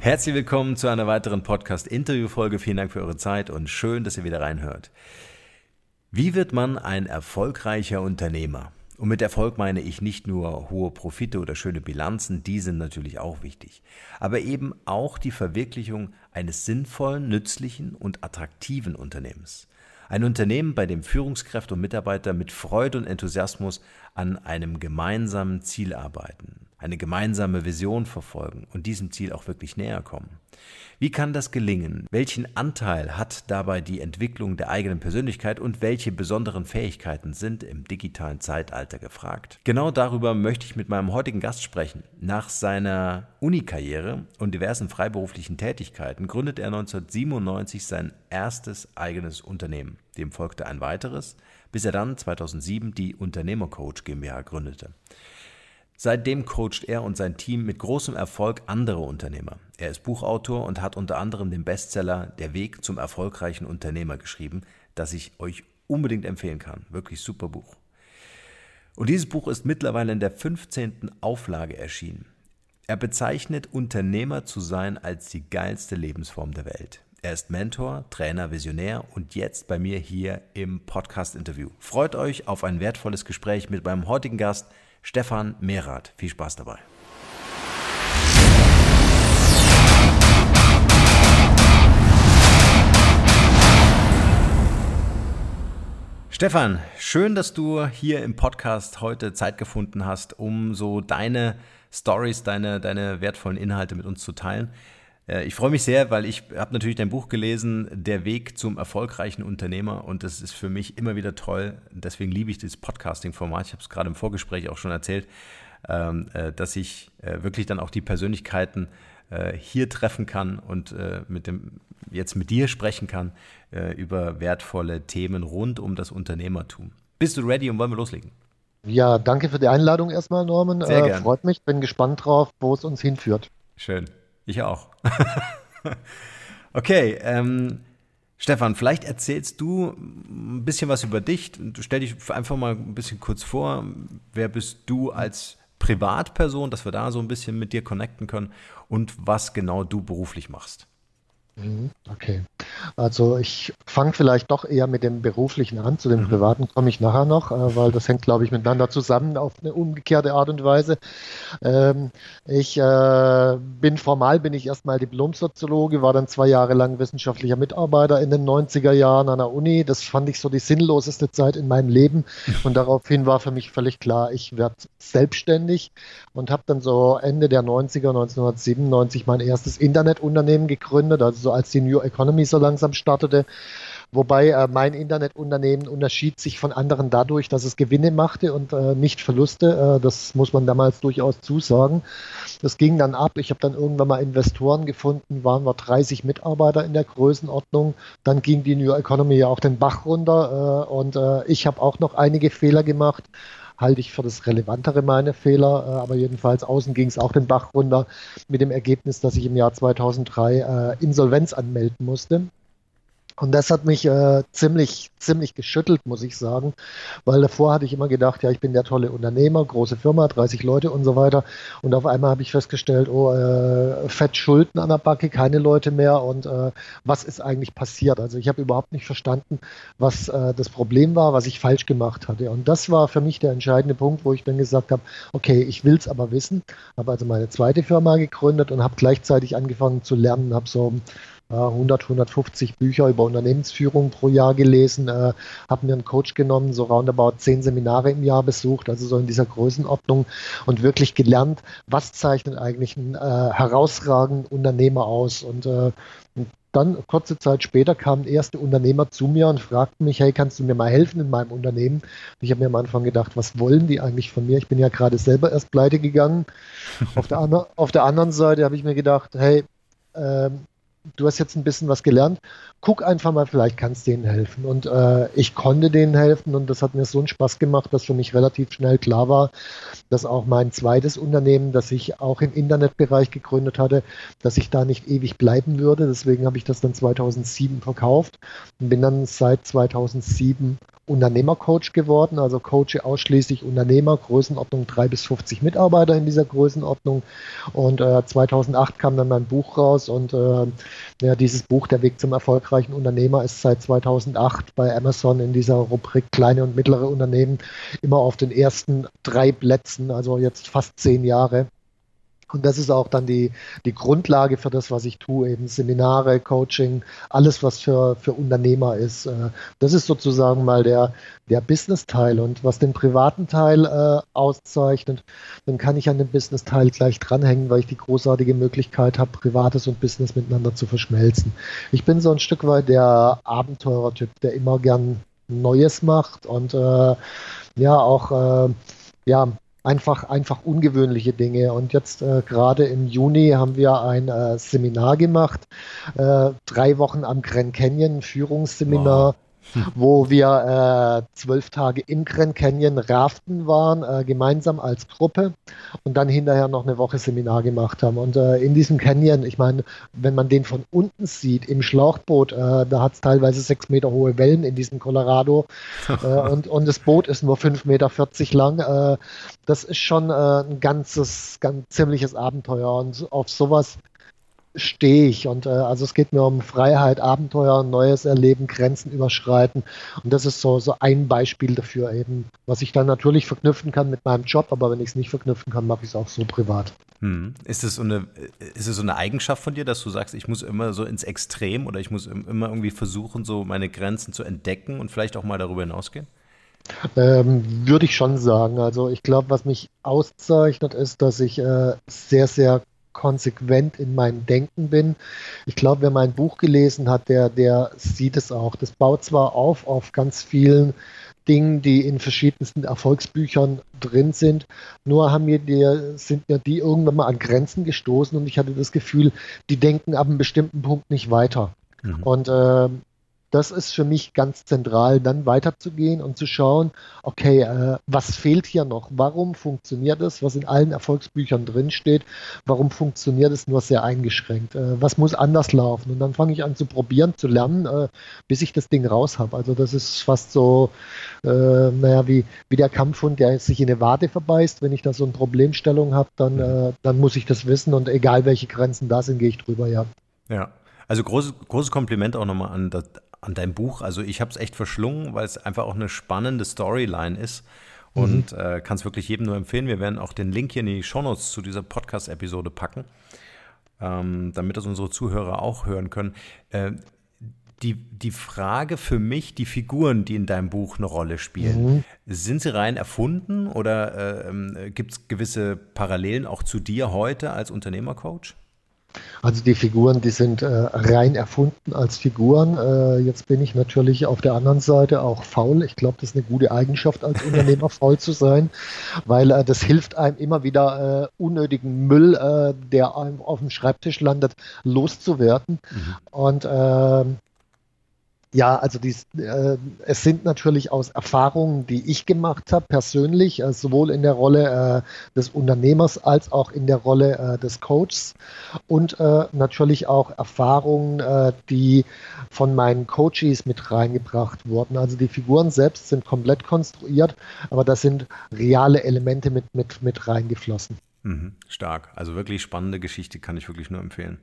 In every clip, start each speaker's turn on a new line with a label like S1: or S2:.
S1: Herzlich willkommen zu einer weiteren Podcast-Interview-Folge. Vielen Dank für eure Zeit und schön, dass ihr wieder reinhört. Wie wird man ein erfolgreicher Unternehmer? Und mit Erfolg meine ich nicht nur hohe Profite oder schöne Bilanzen, die sind natürlich auch wichtig, aber eben auch die Verwirklichung eines sinnvollen, nützlichen und attraktiven Unternehmens. Ein Unternehmen, bei dem Führungskräfte und Mitarbeiter mit Freude und Enthusiasmus an einem gemeinsamen Ziel arbeiten eine gemeinsame Vision verfolgen und diesem Ziel auch wirklich näher kommen. Wie kann das gelingen? Welchen Anteil hat dabei die Entwicklung der eigenen Persönlichkeit und welche besonderen Fähigkeiten sind im digitalen Zeitalter gefragt? Genau darüber möchte ich mit meinem heutigen Gast sprechen. Nach seiner Unikarriere und diversen freiberuflichen Tätigkeiten gründet er 1997 sein erstes eigenes Unternehmen. Dem folgte ein weiteres, bis er dann 2007 die Unternehmercoach GmbH gründete. Seitdem coacht er und sein Team mit großem Erfolg andere Unternehmer. Er ist Buchautor und hat unter anderem den Bestseller Der Weg zum erfolgreichen Unternehmer geschrieben, das ich euch unbedingt empfehlen kann. Wirklich super Buch. Und dieses Buch ist mittlerweile in der 15. Auflage erschienen. Er bezeichnet Unternehmer zu sein als die geilste Lebensform der Welt. Er ist Mentor, Trainer, Visionär und jetzt bei mir hier im Podcast-Interview. Freut euch auf ein wertvolles Gespräch mit meinem heutigen Gast, Stefan Mehrath. Viel Spaß dabei. Stefan, schön, dass du hier im Podcast heute Zeit gefunden hast, um so deine Stories, deine, deine wertvollen Inhalte mit uns zu teilen. Äh, ich freue mich sehr, weil ich habe natürlich dein Buch gelesen, Der Weg zum erfolgreichen Unternehmer und das ist für mich immer wieder toll. Deswegen liebe ich dieses Podcasting-Format. Ich habe es gerade im Vorgespräch auch schon erzählt, ähm, äh, dass ich äh, wirklich dann auch die Persönlichkeiten hier treffen kann und mit dem, jetzt mit dir sprechen kann über wertvolle Themen rund um das Unternehmertum. Bist du ready und wollen wir loslegen?
S2: Ja, danke für die Einladung erstmal, Norman. Sehr äh, freut mich, bin gespannt drauf, wo es uns hinführt.
S1: Schön. Ich auch. okay, ähm, Stefan, vielleicht erzählst du ein bisschen was über dich. Stell dich einfach mal ein bisschen kurz vor. Wer bist du als Privatperson, dass wir da so ein bisschen mit dir connecten können und was genau du beruflich machst?
S2: Mhm, okay. Also ich fange vielleicht doch eher mit dem Beruflichen an. Zu dem mhm. Privaten komme ich nachher noch, äh, weil das hängt, glaube ich, miteinander zusammen auf eine umgekehrte Art und Weise. Ähm, ich äh, bin formal, bin ich erstmal Diplomsoziologe, war dann zwei Jahre lang wissenschaftlicher Mitarbeiter in den 90er Jahren an der Uni. Das fand ich so die sinnloseste Zeit in meinem Leben. Und daraufhin war für mich völlig klar, ich werde selbstständig und habe dann so Ende der 90er, 1997 mein erstes Internetunternehmen gegründet, also also als die New Economy so langsam startete. Wobei äh, mein Internetunternehmen unterschied sich von anderen dadurch, dass es Gewinne machte und äh, nicht Verluste. Äh, das muss man damals durchaus zusagen. Das ging dann ab. Ich habe dann irgendwann mal Investoren gefunden, waren wir 30 Mitarbeiter in der Größenordnung. Dann ging die New Economy ja auch den Bach runter äh, und äh, ich habe auch noch einige Fehler gemacht halte ich für das relevantere meine Fehler. Äh, aber jedenfalls außen ging es auch den Bach runter mit dem Ergebnis, dass ich im Jahr 2003 äh, Insolvenz anmelden musste. Und das hat mich äh, ziemlich, ziemlich geschüttelt, muss ich sagen, weil davor hatte ich immer gedacht, ja, ich bin der tolle Unternehmer, große Firma, 30 Leute und so weiter. Und auf einmal habe ich festgestellt, oh, äh, fett Schulden an der Backe, keine Leute mehr und äh, was ist eigentlich passiert? Also ich habe überhaupt nicht verstanden, was äh, das Problem war, was ich falsch gemacht hatte. Und das war für mich der entscheidende Punkt, wo ich dann gesagt habe, okay, ich will es aber wissen. Habe also meine zweite Firma gegründet und habe gleichzeitig angefangen zu lernen, habe so 100, 150 Bücher über Unternehmensführung pro Jahr gelesen, äh, habe mir einen Coach genommen, so roundabout zehn Seminare im Jahr besucht, also so in dieser Größenordnung und wirklich gelernt, was zeichnet eigentlich einen äh, herausragenden Unternehmer aus. Und äh, dann, kurze Zeit später, kamen erste Unternehmer zu mir und fragten mich, hey, kannst du mir mal helfen in meinem Unternehmen? Und ich habe mir am Anfang gedacht, was wollen die eigentlich von mir? Ich bin ja gerade selber erst pleite gegangen. auf, der, auf der anderen Seite habe ich mir gedacht, hey, ähm, du hast jetzt ein bisschen was gelernt, guck einfach mal, vielleicht kannst du denen helfen. Und äh, ich konnte denen helfen und das hat mir so einen Spaß gemacht, dass für mich relativ schnell klar war, dass auch mein zweites Unternehmen, das ich auch im Internetbereich gegründet hatte, dass ich da nicht ewig bleiben würde. Deswegen habe ich das dann 2007 verkauft und bin dann seit 2007 Unternehmercoach geworden, also coache ausschließlich Unternehmer, Größenordnung 3 bis 50 Mitarbeiter in dieser Größenordnung. Und äh, 2008 kam dann mein Buch raus und äh, ja, dieses Buch, Der Weg zum erfolgreichen Unternehmer, ist seit 2008 bei Amazon in dieser Rubrik kleine und mittlere Unternehmen immer auf den ersten drei Plätzen, also jetzt fast zehn Jahre. Und das ist auch dann die, die Grundlage für das, was ich tue, eben Seminare, Coaching, alles, was für, für Unternehmer ist. Äh, das ist sozusagen mal der, der Business-Teil. Und was den privaten Teil äh, auszeichnet, dann kann ich an dem Business-Teil gleich dranhängen, weil ich die großartige Möglichkeit habe, Privates und Business miteinander zu verschmelzen. Ich bin so ein Stück weit der Abenteurer-Typ, der immer gern Neues macht und äh, ja auch äh, ja, einfach, einfach ungewöhnliche Dinge. Und jetzt äh, gerade im Juni haben wir ein äh, Seminar gemacht, äh, drei Wochen am Grand Canyon, Führungsseminar. Wow wo wir äh, zwölf Tage im Grand Canyon raften waren, äh, gemeinsam als Gruppe und dann hinterher noch eine Woche Seminar gemacht haben. Und äh, in diesem Canyon, ich meine, wenn man den von unten sieht, im Schlauchboot, äh, da hat es teilweise sechs Meter hohe Wellen in diesem Colorado äh, und, und das Boot ist nur fünf Meter vierzig lang. Äh, das ist schon ein ganzes, ganz ziemliches Abenteuer und auf sowas stehe ich. Und äh, also es geht mir um Freiheit, Abenteuer, Neues erleben, Grenzen überschreiten. Und das ist so, so ein Beispiel dafür eben, was ich dann natürlich verknüpfen kann mit meinem Job, aber wenn ich es nicht verknüpfen kann, mache ich es auch so privat.
S1: Hm. Ist es so eine, ist es so eine Eigenschaft von dir, dass du sagst, ich muss immer so ins Extrem oder ich muss immer irgendwie versuchen, so meine Grenzen zu entdecken und vielleicht auch mal darüber hinausgehen?
S2: Ähm, würde ich schon sagen. Also ich glaube, was mich auszeichnet, ist, dass ich äh, sehr, sehr konsequent in meinem Denken bin. Ich glaube, wer mein Buch gelesen hat, der, der sieht es auch. Das baut zwar auf auf ganz vielen Dingen, die in verschiedensten Erfolgsbüchern drin sind. Nur haben mir die, sind mir die irgendwann mal an Grenzen gestoßen und ich hatte das Gefühl, die denken ab einem bestimmten Punkt nicht weiter. Mhm. Und äh, das ist für mich ganz zentral, dann weiterzugehen und zu schauen, okay, äh, was fehlt hier noch? Warum funktioniert es, was in allen Erfolgsbüchern drinsteht? Warum funktioniert es nur sehr eingeschränkt? Äh, was muss anders laufen? Und dann fange ich an zu probieren, zu lernen, äh, bis ich das Ding raus habe. Also das ist fast so, äh, naja, wie, wie der Kampfhund, der sich in eine Wade verbeißt. Wenn ich da so eine Problemstellung habe, dann, äh, dann muss ich das wissen und egal welche Grenzen da sind, gehe ich drüber, ja.
S1: Ja. Also großes, großes Kompliment auch nochmal an, das, an deinem Buch. Also ich habe es echt verschlungen, weil es einfach auch eine spannende Storyline ist und mhm. äh, kann es wirklich jedem nur empfehlen. Wir werden auch den Link hier in die Shownotes zu dieser Podcast-Episode packen, ähm, damit das unsere Zuhörer auch hören können. Äh, die, die Frage für mich, die Figuren, die in deinem Buch eine Rolle spielen, mhm. sind sie rein erfunden oder äh, ähm, gibt es gewisse Parallelen auch zu dir heute als Unternehmercoach?
S2: Also die Figuren, die sind äh, rein erfunden als Figuren. Äh, jetzt bin ich natürlich auf der anderen Seite auch faul. Ich glaube, das ist eine gute Eigenschaft als Unternehmer, faul zu sein, weil äh, das hilft einem immer wieder äh, unnötigen Müll, äh, der einem auf dem Schreibtisch landet, loszuwerden. Mhm. Und ähm, ja, also dies, äh, es sind natürlich aus Erfahrungen, die ich gemacht habe, persönlich, äh, sowohl in der Rolle äh, des Unternehmers als auch in der Rolle äh, des Coaches und äh, natürlich auch Erfahrungen, äh, die von meinen Coaches mit reingebracht wurden. Also die Figuren selbst sind komplett konstruiert, aber da sind reale Elemente mit, mit, mit reingeflossen.
S1: Mhm, stark. Also wirklich spannende Geschichte, kann ich wirklich nur empfehlen.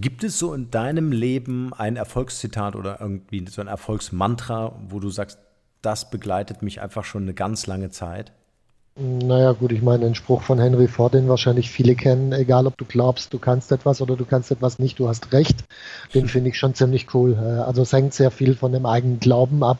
S1: Gibt es so in deinem Leben ein Erfolgszitat oder irgendwie so ein Erfolgsmantra, wo du sagst, das begleitet mich einfach schon eine ganz lange Zeit?
S2: Naja, gut, ich meine, den Spruch von Henry Ford, den wahrscheinlich viele kennen, egal ob du glaubst, du kannst etwas oder du kannst etwas nicht, du hast recht, den finde ich schon ziemlich cool. Äh, also es hängt sehr viel von dem eigenen Glauben ab,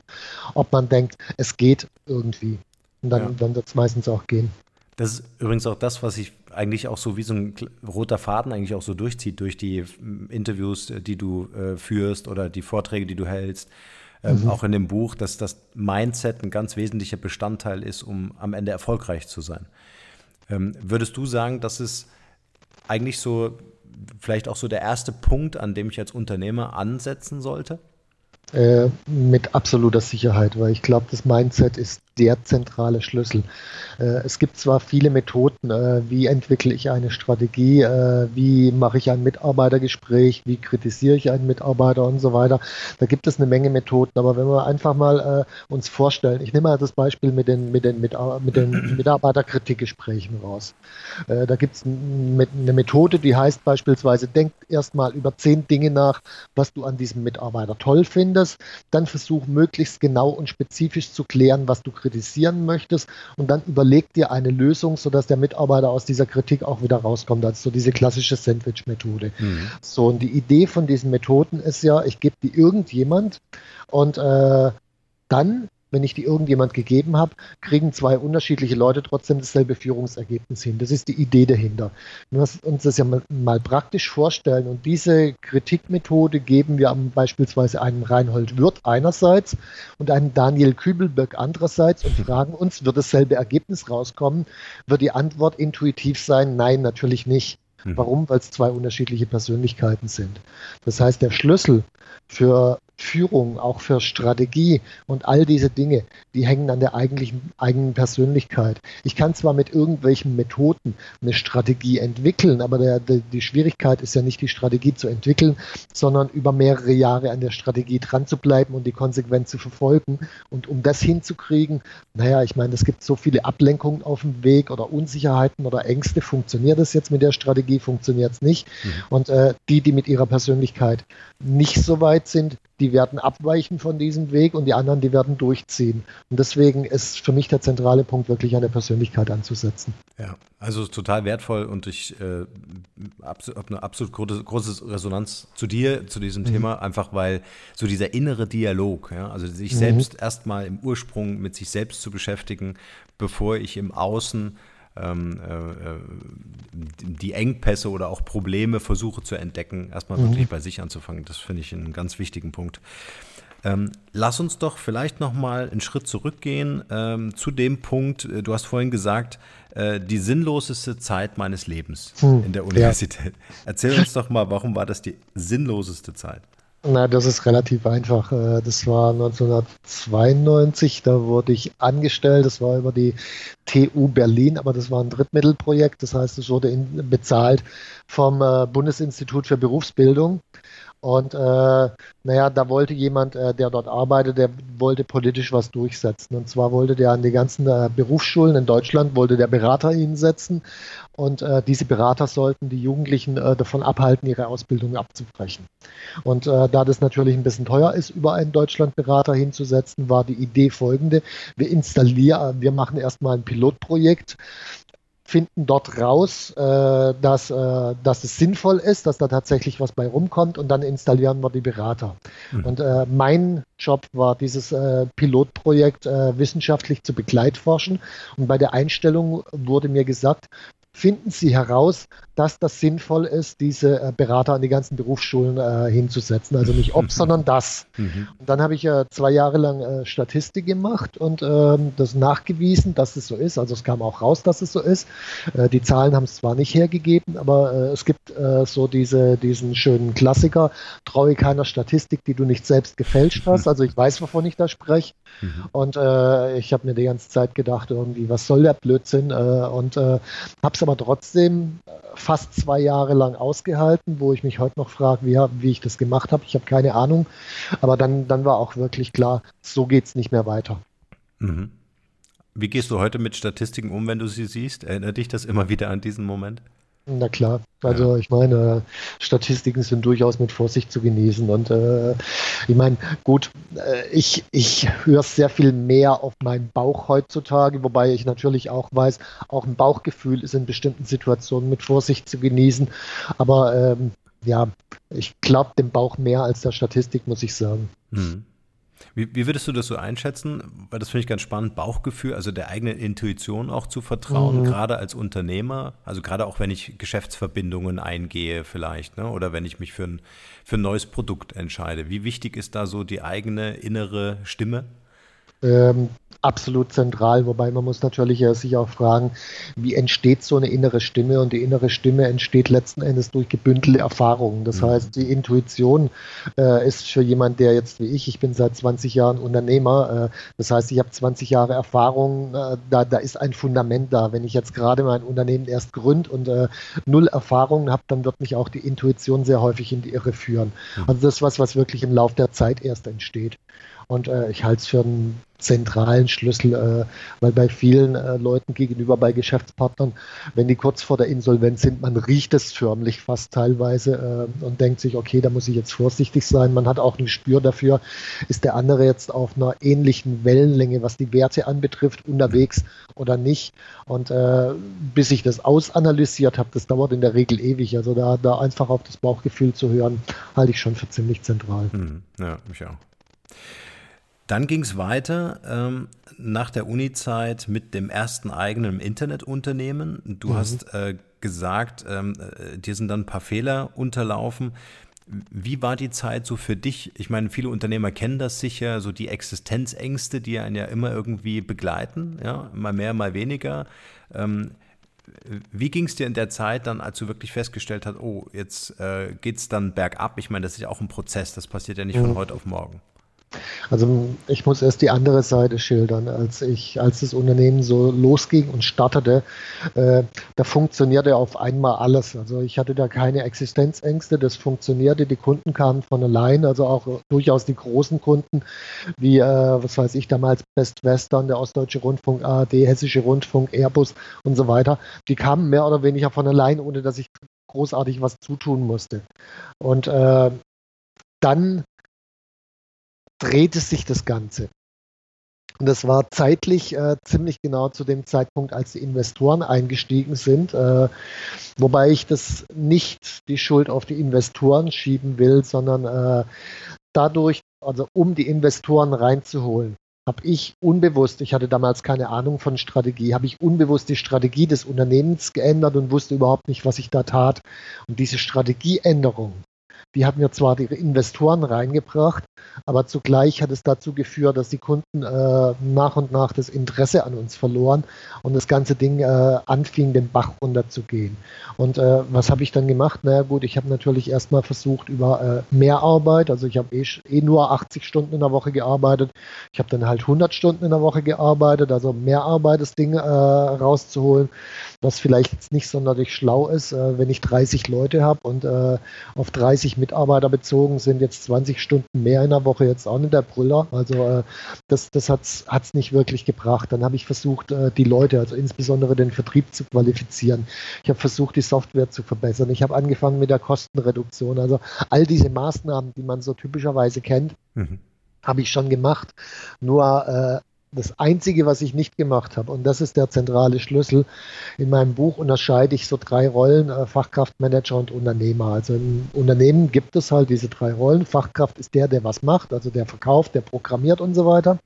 S2: ob man denkt, es geht irgendwie. Und dann, ja. dann wird es meistens auch gehen.
S1: Das ist übrigens auch das, was ich eigentlich auch so wie so ein roter Faden eigentlich auch so durchzieht durch die Interviews, äh, die du äh, führst oder die Vorträge, die du hältst. Ähm, mhm. Auch in dem Buch, dass das Mindset ein ganz wesentlicher Bestandteil ist, um am Ende erfolgreich zu sein. Ähm, würdest du sagen, dass es eigentlich so vielleicht auch so der erste Punkt, an dem ich als Unternehmer ansetzen sollte?
S2: Äh, mit absoluter Sicherheit, weil ich glaube, das Mindset ist der zentrale Schlüssel. Äh, es gibt zwar viele Methoden, äh, wie entwickle ich eine Strategie, äh, wie mache ich ein Mitarbeitergespräch, wie kritisiere ich einen Mitarbeiter und so weiter. Da gibt es eine Menge Methoden, aber wenn wir einfach mal uns vorstellen, ich nehme mal das Beispiel mit den, mit den, mit, mit den Mitarbeiterkritikgesprächen raus. Da gibt es eine Methode, die heißt beispielsweise, denk erstmal über zehn Dinge nach, was du an diesem Mitarbeiter toll findest, dann versuch möglichst genau und spezifisch zu klären, was du kritisierst kritisieren möchtest und dann überleg dir eine Lösung, sodass der Mitarbeiter aus dieser Kritik auch wieder rauskommt. Also so diese klassische Sandwich-Methode. Mhm. So, und die Idee von diesen Methoden ist ja, ich gebe die irgendjemand und äh, dann wenn ich die irgendjemand gegeben habe, kriegen zwei unterschiedliche Leute trotzdem dasselbe Führungsergebnis hin. Das ist die Idee dahinter. Wenn wir uns das ja mal, mal praktisch vorstellen und diese Kritikmethode geben wir beispielsweise einem Reinhold Wirth einerseits und einem Daniel Kübelberg andererseits und fragen uns, wird dasselbe Ergebnis rauskommen? Wird die Antwort intuitiv sein? Nein, natürlich nicht. Mhm. Warum? Weil es zwei unterschiedliche Persönlichkeiten sind. Das heißt, der Schlüssel für Führung, auch für Strategie und all diese Dinge, die hängen an der eigentlichen eigenen Persönlichkeit. Ich kann zwar mit irgendwelchen Methoden eine Strategie entwickeln, aber der, der, die Schwierigkeit ist ja nicht die Strategie zu entwickeln, sondern über mehrere Jahre an der Strategie dran zu bleiben und die konsequent zu verfolgen. Und um das hinzukriegen, naja, ich meine, es gibt so viele Ablenkungen auf dem Weg oder Unsicherheiten oder Ängste. Funktioniert das jetzt mit der Strategie? Funktioniert es nicht? Mhm. Und äh, die, die mit ihrer Persönlichkeit nicht so weit sind, die werden abweichen von diesem Weg und die anderen, die werden durchziehen. Und deswegen ist für mich der zentrale Punkt, wirklich an der Persönlichkeit anzusetzen.
S1: Ja, also total wertvoll und ich äh, habe eine absolut große, große, Resonanz zu dir, zu diesem mhm. Thema, einfach weil so dieser innere Dialog, ja, also sich mhm. selbst erstmal im Ursprung mit sich selbst zu beschäftigen, bevor ich im Außen ähm, äh, äh, die Engpässe oder auch Probleme versuche zu entdecken, erstmal mhm. wirklich bei sich anzufangen. Das finde ich einen ganz wichtigen Punkt. Ähm, lass uns doch vielleicht noch mal einen Schritt zurückgehen ähm, zu dem Punkt. Äh, du hast vorhin gesagt, äh, die sinnloseste Zeit meines Lebens hm, in der Universität. Ja. Erzähl uns doch mal, warum war das die sinnloseste Zeit?
S2: Na, das ist relativ einfach. Äh, das war 1992, da wurde ich angestellt. Das war über die TU Berlin, aber das war ein Drittmittelprojekt. Das heißt, es wurde bezahlt vom äh, Bundesinstitut für Berufsbildung. Und äh, naja, da wollte jemand, äh, der dort arbeitet, der wollte politisch was durchsetzen. Und zwar wollte der an die ganzen äh, Berufsschulen in Deutschland, wollte der Berater hinsetzen. Und äh, diese Berater sollten die Jugendlichen äh, davon abhalten, ihre Ausbildung abzubrechen. Und äh, da das natürlich ein bisschen teuer ist, über einen Deutschlandberater hinzusetzen, war die Idee folgende. Wir installieren, wir machen erstmal ein Pilotprojekt finden dort raus, äh, dass, äh, dass es sinnvoll ist, dass da tatsächlich was bei rumkommt und dann installieren wir die Berater. Mhm. Und äh, mein Job war, dieses äh, Pilotprojekt äh, wissenschaftlich zu begleitforschen. Und bei der Einstellung wurde mir gesagt, finden Sie heraus, dass das sinnvoll ist, diese äh, Berater an die ganzen Berufsschulen äh, hinzusetzen. Also nicht ob, sondern das. Mhm. Und dann habe ich äh, zwei Jahre lang äh, Statistik gemacht und ähm, das nachgewiesen, dass es so ist. Also es kam auch raus, dass es so ist. Äh, die Zahlen haben es zwar nicht hergegeben, aber äh, es gibt so diese, diesen schönen Klassiker, traue keiner Statistik, die du nicht selbst gefälscht hast. Also ich weiß, wovon ich da spreche. Mhm. Und ich habe mir die ganze Zeit gedacht, irgendwie, was soll der Blödsinn? und habe es aber trotzdem fast zwei Jahre lang ausgehalten, wo ich mich heute noch frage, wie, wie ich das gemacht habe. Ich habe keine Ahnung. Aber dann, dann war auch wirklich klar, so geht es nicht mehr weiter.
S1: Mhm. Wie gehst du heute mit Statistiken um, wenn du sie siehst? Erinnert dich das immer wieder an diesen Moment?
S2: Na klar, also ja. ich meine, Statistiken sind durchaus mit Vorsicht zu genießen. Und äh, ich meine, gut, äh, ich, ich höre sehr viel mehr auf meinen Bauch heutzutage, wobei ich natürlich auch weiß, auch ein Bauchgefühl ist in bestimmten Situationen mit Vorsicht zu genießen. Aber ähm, ja, ich glaube dem Bauch mehr als der Statistik, muss ich sagen.
S1: Hm. Wie, wie, würdest du das so einschätzen? Weil das finde ich ganz spannend, Bauchgefühl, also der eigenen Intuition auch zu vertrauen, mhm. gerade als Unternehmer, also gerade auch wenn ich Geschäftsverbindungen eingehe vielleicht, ne? oder wenn ich mich für ein, für ein neues Produkt entscheide. Wie wichtig ist da so die eigene innere Stimme?
S2: Ähm, absolut zentral, wobei man muss natürlich sich auch fragen, wie entsteht so eine innere Stimme und die innere Stimme entsteht letzten Endes durch gebündelte Erfahrungen. Das mhm. heißt, die Intuition äh, ist für jemand, der jetzt wie ich, ich bin seit 20 Jahren Unternehmer, äh, das heißt, ich habe 20 Jahre Erfahrung, äh, da, da ist ein Fundament da. Wenn ich jetzt gerade mein Unternehmen erst gründe und äh, null Erfahrungen habe, dann wird mich auch die Intuition sehr häufig in die Irre führen. Mhm. Also das ist was, was wirklich im Laufe der Zeit erst entsteht. Und äh, ich halte es für einen zentralen Schlüssel, äh, weil bei vielen äh, Leuten gegenüber, bei Geschäftspartnern, wenn die kurz vor der Insolvenz sind, man riecht es förmlich fast teilweise äh, und denkt sich, okay, da muss ich jetzt vorsichtig sein. Man hat auch ein Gespür dafür, ist der andere jetzt auf einer ähnlichen Wellenlänge, was die Werte anbetrifft, unterwegs oder nicht. Und äh, bis ich das ausanalysiert habe, das dauert in der Regel ewig. Also da, da einfach auf das Bauchgefühl zu hören, halte ich schon für ziemlich zentral.
S1: Hm, ja, mich auch. Dann ging es weiter ähm, nach der Uni-Zeit mit dem ersten eigenen Internetunternehmen. Du mhm. hast äh, gesagt, ähm, äh, dir sind dann ein paar Fehler unterlaufen. Wie war die Zeit so für dich? Ich meine, viele Unternehmer kennen das sicher, so die Existenzängste, die einen ja immer irgendwie begleiten, ja, mal mehr, mal weniger. Ähm, wie ging es dir in der Zeit dann, als du wirklich festgestellt hast, oh, jetzt äh, geht es dann bergab? Ich meine, das ist ja auch ein Prozess, das passiert ja nicht mhm. von heute auf morgen.
S2: Also ich muss erst die andere Seite schildern. Als ich, als das Unternehmen so losging und startete, äh, da funktionierte auf einmal alles. Also ich hatte da keine Existenzängste, das funktionierte, die Kunden kamen von allein, also auch durchaus die großen Kunden, wie, äh, was weiß ich, damals Best Western, der Ostdeutsche Rundfunk, ARD, Hessische Rundfunk, Airbus und so weiter, die kamen mehr oder weniger von allein, ohne dass ich großartig was zutun musste. Und äh, dann drehte sich das Ganze. Und das war zeitlich äh, ziemlich genau zu dem Zeitpunkt, als die Investoren eingestiegen sind, äh, wobei ich das nicht die Schuld auf die Investoren schieben will, sondern äh, dadurch, also um die Investoren reinzuholen, habe ich unbewusst, ich hatte damals keine Ahnung von Strategie, habe ich unbewusst die Strategie des Unternehmens geändert und wusste überhaupt nicht, was ich da tat. Und diese Strategieänderung, die hat mir zwar die Investoren reingebracht, aber zugleich hat es dazu geführt, dass die Kunden äh, nach und nach das Interesse an uns verloren und das ganze Ding äh, anfing, den Bach runterzugehen. Und äh, was habe ich dann gemacht? Na naja, gut, ich habe natürlich erstmal versucht über äh, mehr Arbeit, also ich habe eh, eh, nur 80 Stunden in der Woche gearbeitet. Ich habe dann halt 100 Stunden in der Woche gearbeitet, also mehr Arbeit, das Ding äh, rauszuholen, was vielleicht nicht sonderlich schlau ist, äh, wenn ich 30 Leute habe und auf 30 Mitarbeiter bezogen sind jetzt 20 Stunden mehr in der Woche jetzt auch nicht der Brüller. Also äh, das, das hat es nicht wirklich gebracht. Dann habe ich versucht, äh, die Leute, also insbesondere den Vertrieb zu qualifizieren. Ich habe versucht, die Software zu verbessern. Ich habe angefangen mit der Kostenreduktion. Also all diese Maßnahmen, die man so typischerweise kennt, mhm. habe ich schon gemacht. Nur äh, Das Einzige, was ich nicht gemacht habe, und das ist der zentrale Schlüssel, in meinem Buch unterscheide ich so drei Rollen, äh, Fachkraft, Manager und Unternehmer. Also im Unternehmen gibt es halt diese drei Rollen. Fachkraft ist der, der was macht, also der verkauft, der programmiert und so weiter.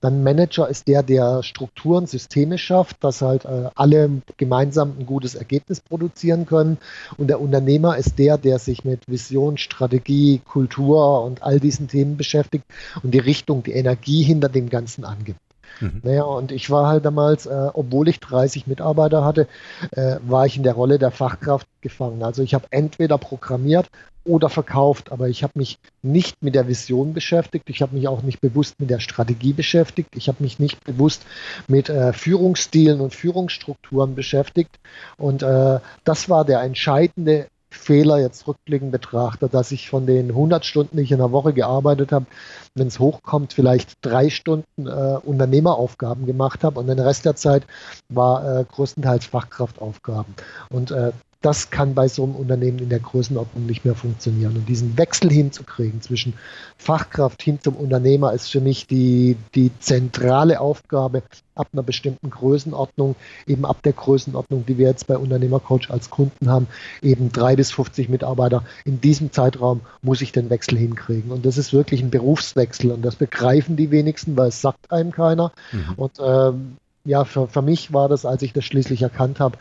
S2: Dann Manager ist der, der Strukturen, Systeme schafft, dass halt äh, alle gemeinsam ein gutes Ergebnis produzieren können. Und der Unternehmer ist der, der sich mit Vision, Strategie, Kultur und all diesen Themen beschäftigt und die Richtung, die Energie hinter dem Ganzen angibt. Mhm. Naja, und ich war halt damals, äh, obwohl ich 30 Mitarbeiter hatte, äh, war ich in der Rolle der Fachkraft gefangen. Also ich habe entweder programmiert oder verkauft, aber ich habe mich nicht mit der Vision beschäftigt, ich habe mich auch nicht bewusst mit der Strategie beschäftigt, ich habe mich nicht bewusst mit äh, Führungsstilen und Führungsstrukturen beschäftigt und äh, das war der entscheidende Fehler jetzt rückblickend betrachtet, dass ich von den 100 Stunden, die ich in der Woche gearbeitet habe, wenn es hochkommt, vielleicht drei Stunden äh, Unternehmeraufgaben gemacht habe und den Rest der Zeit war äh, größtenteils Fachkraftaufgaben. Und äh, das kann bei so einem Unternehmen in der Größenordnung nicht mehr funktionieren. Und diesen Wechsel hinzukriegen zwischen Fachkraft hin zum Unternehmer ist für mich die, die zentrale Aufgabe ab einer bestimmten Größenordnung, eben ab der Größenordnung, die wir jetzt bei Unternehmercoach als Kunden haben, eben drei bis 50 Mitarbeiter. In diesem Zeitraum muss ich den Wechsel hinkriegen. Und das ist wirklich ein Berufswechsel und das begreifen die wenigsten, weil es sagt einem keiner. Mhm. Und ähm, ja, für, für mich war das, als ich das schließlich erkannt habe,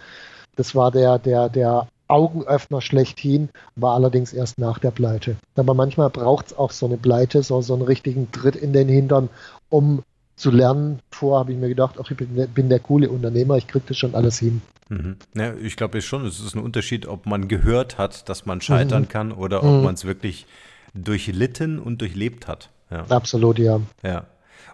S2: das war der, der, der Augenöffner schlechthin, war allerdings erst nach der Pleite. Aber manchmal braucht es auch so eine Pleite, so, so einen richtigen Tritt in den Hintern, um zu lernen. Vorher habe ich mir gedacht, ach, ich bin, bin, der coole Unternehmer, ich kriege das schon alles hin.
S1: Mhm. Ja, ich glaube schon, es ist ein Unterschied, ob man gehört hat, dass man scheitern mhm. kann oder ob mhm. man es wirklich durchlitten und durchlebt hat.
S2: Ja. Absolut, ja.
S1: Ja.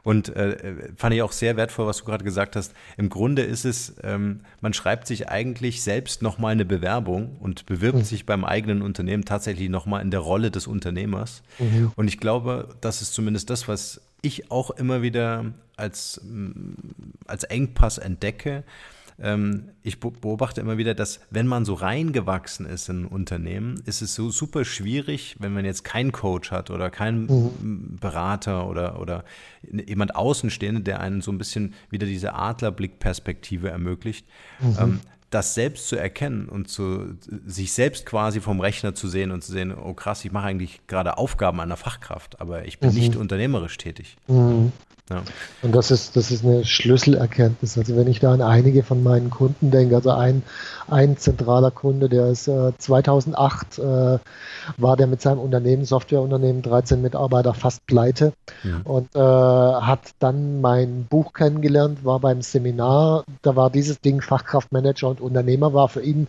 S1: Und äh, fand ich auch sehr wertvoll, was du gerade gesagt hast. Im Grunde ist es, ähm, man schreibt sich eigentlich selbst nochmal eine Bewerbung und bewirbt mhm. sich beim eigenen Unternehmen tatsächlich nochmal in der Rolle des Unternehmers. Mhm. Und ich glaube, das ist zumindest das, was ich auch immer wieder als, als Engpass entdecke, ähm, ich beobachte immer wieder, dass wenn man so reingewachsen ist in ein Unternehmen, ist es so super schwierig, wenn man jetzt keinen Coach hat oder keinen mhm. Berater oder, oder jemand Außenstehende, der einen so ein bisschen wieder diese Adlerblickperspektive ermöglicht. Mhm. Das selbst zu erkennen und zu, sich selbst quasi vom Rechner zu sehen und zu sehen, oh krass, ich mache eigentlich gerade Aufgaben einer Fachkraft, aber ich bin mhm. nicht unternehmerisch tätig. Mhm.
S2: Ja. Und das ist, das ist eine Schlüsselerkenntnis. Also wenn ich da an einige von meinen Kunden denke, also ein, ein zentraler Kunde, der ist äh, 2008 äh, war der mit seinem Unternehmen, Softwareunternehmen, 13 Mitarbeiter fast pleite ja. und äh, hat dann mein Buch kennengelernt, war beim Seminar, da war dieses Ding Fachkraftmanager und Unternehmer, war für ihn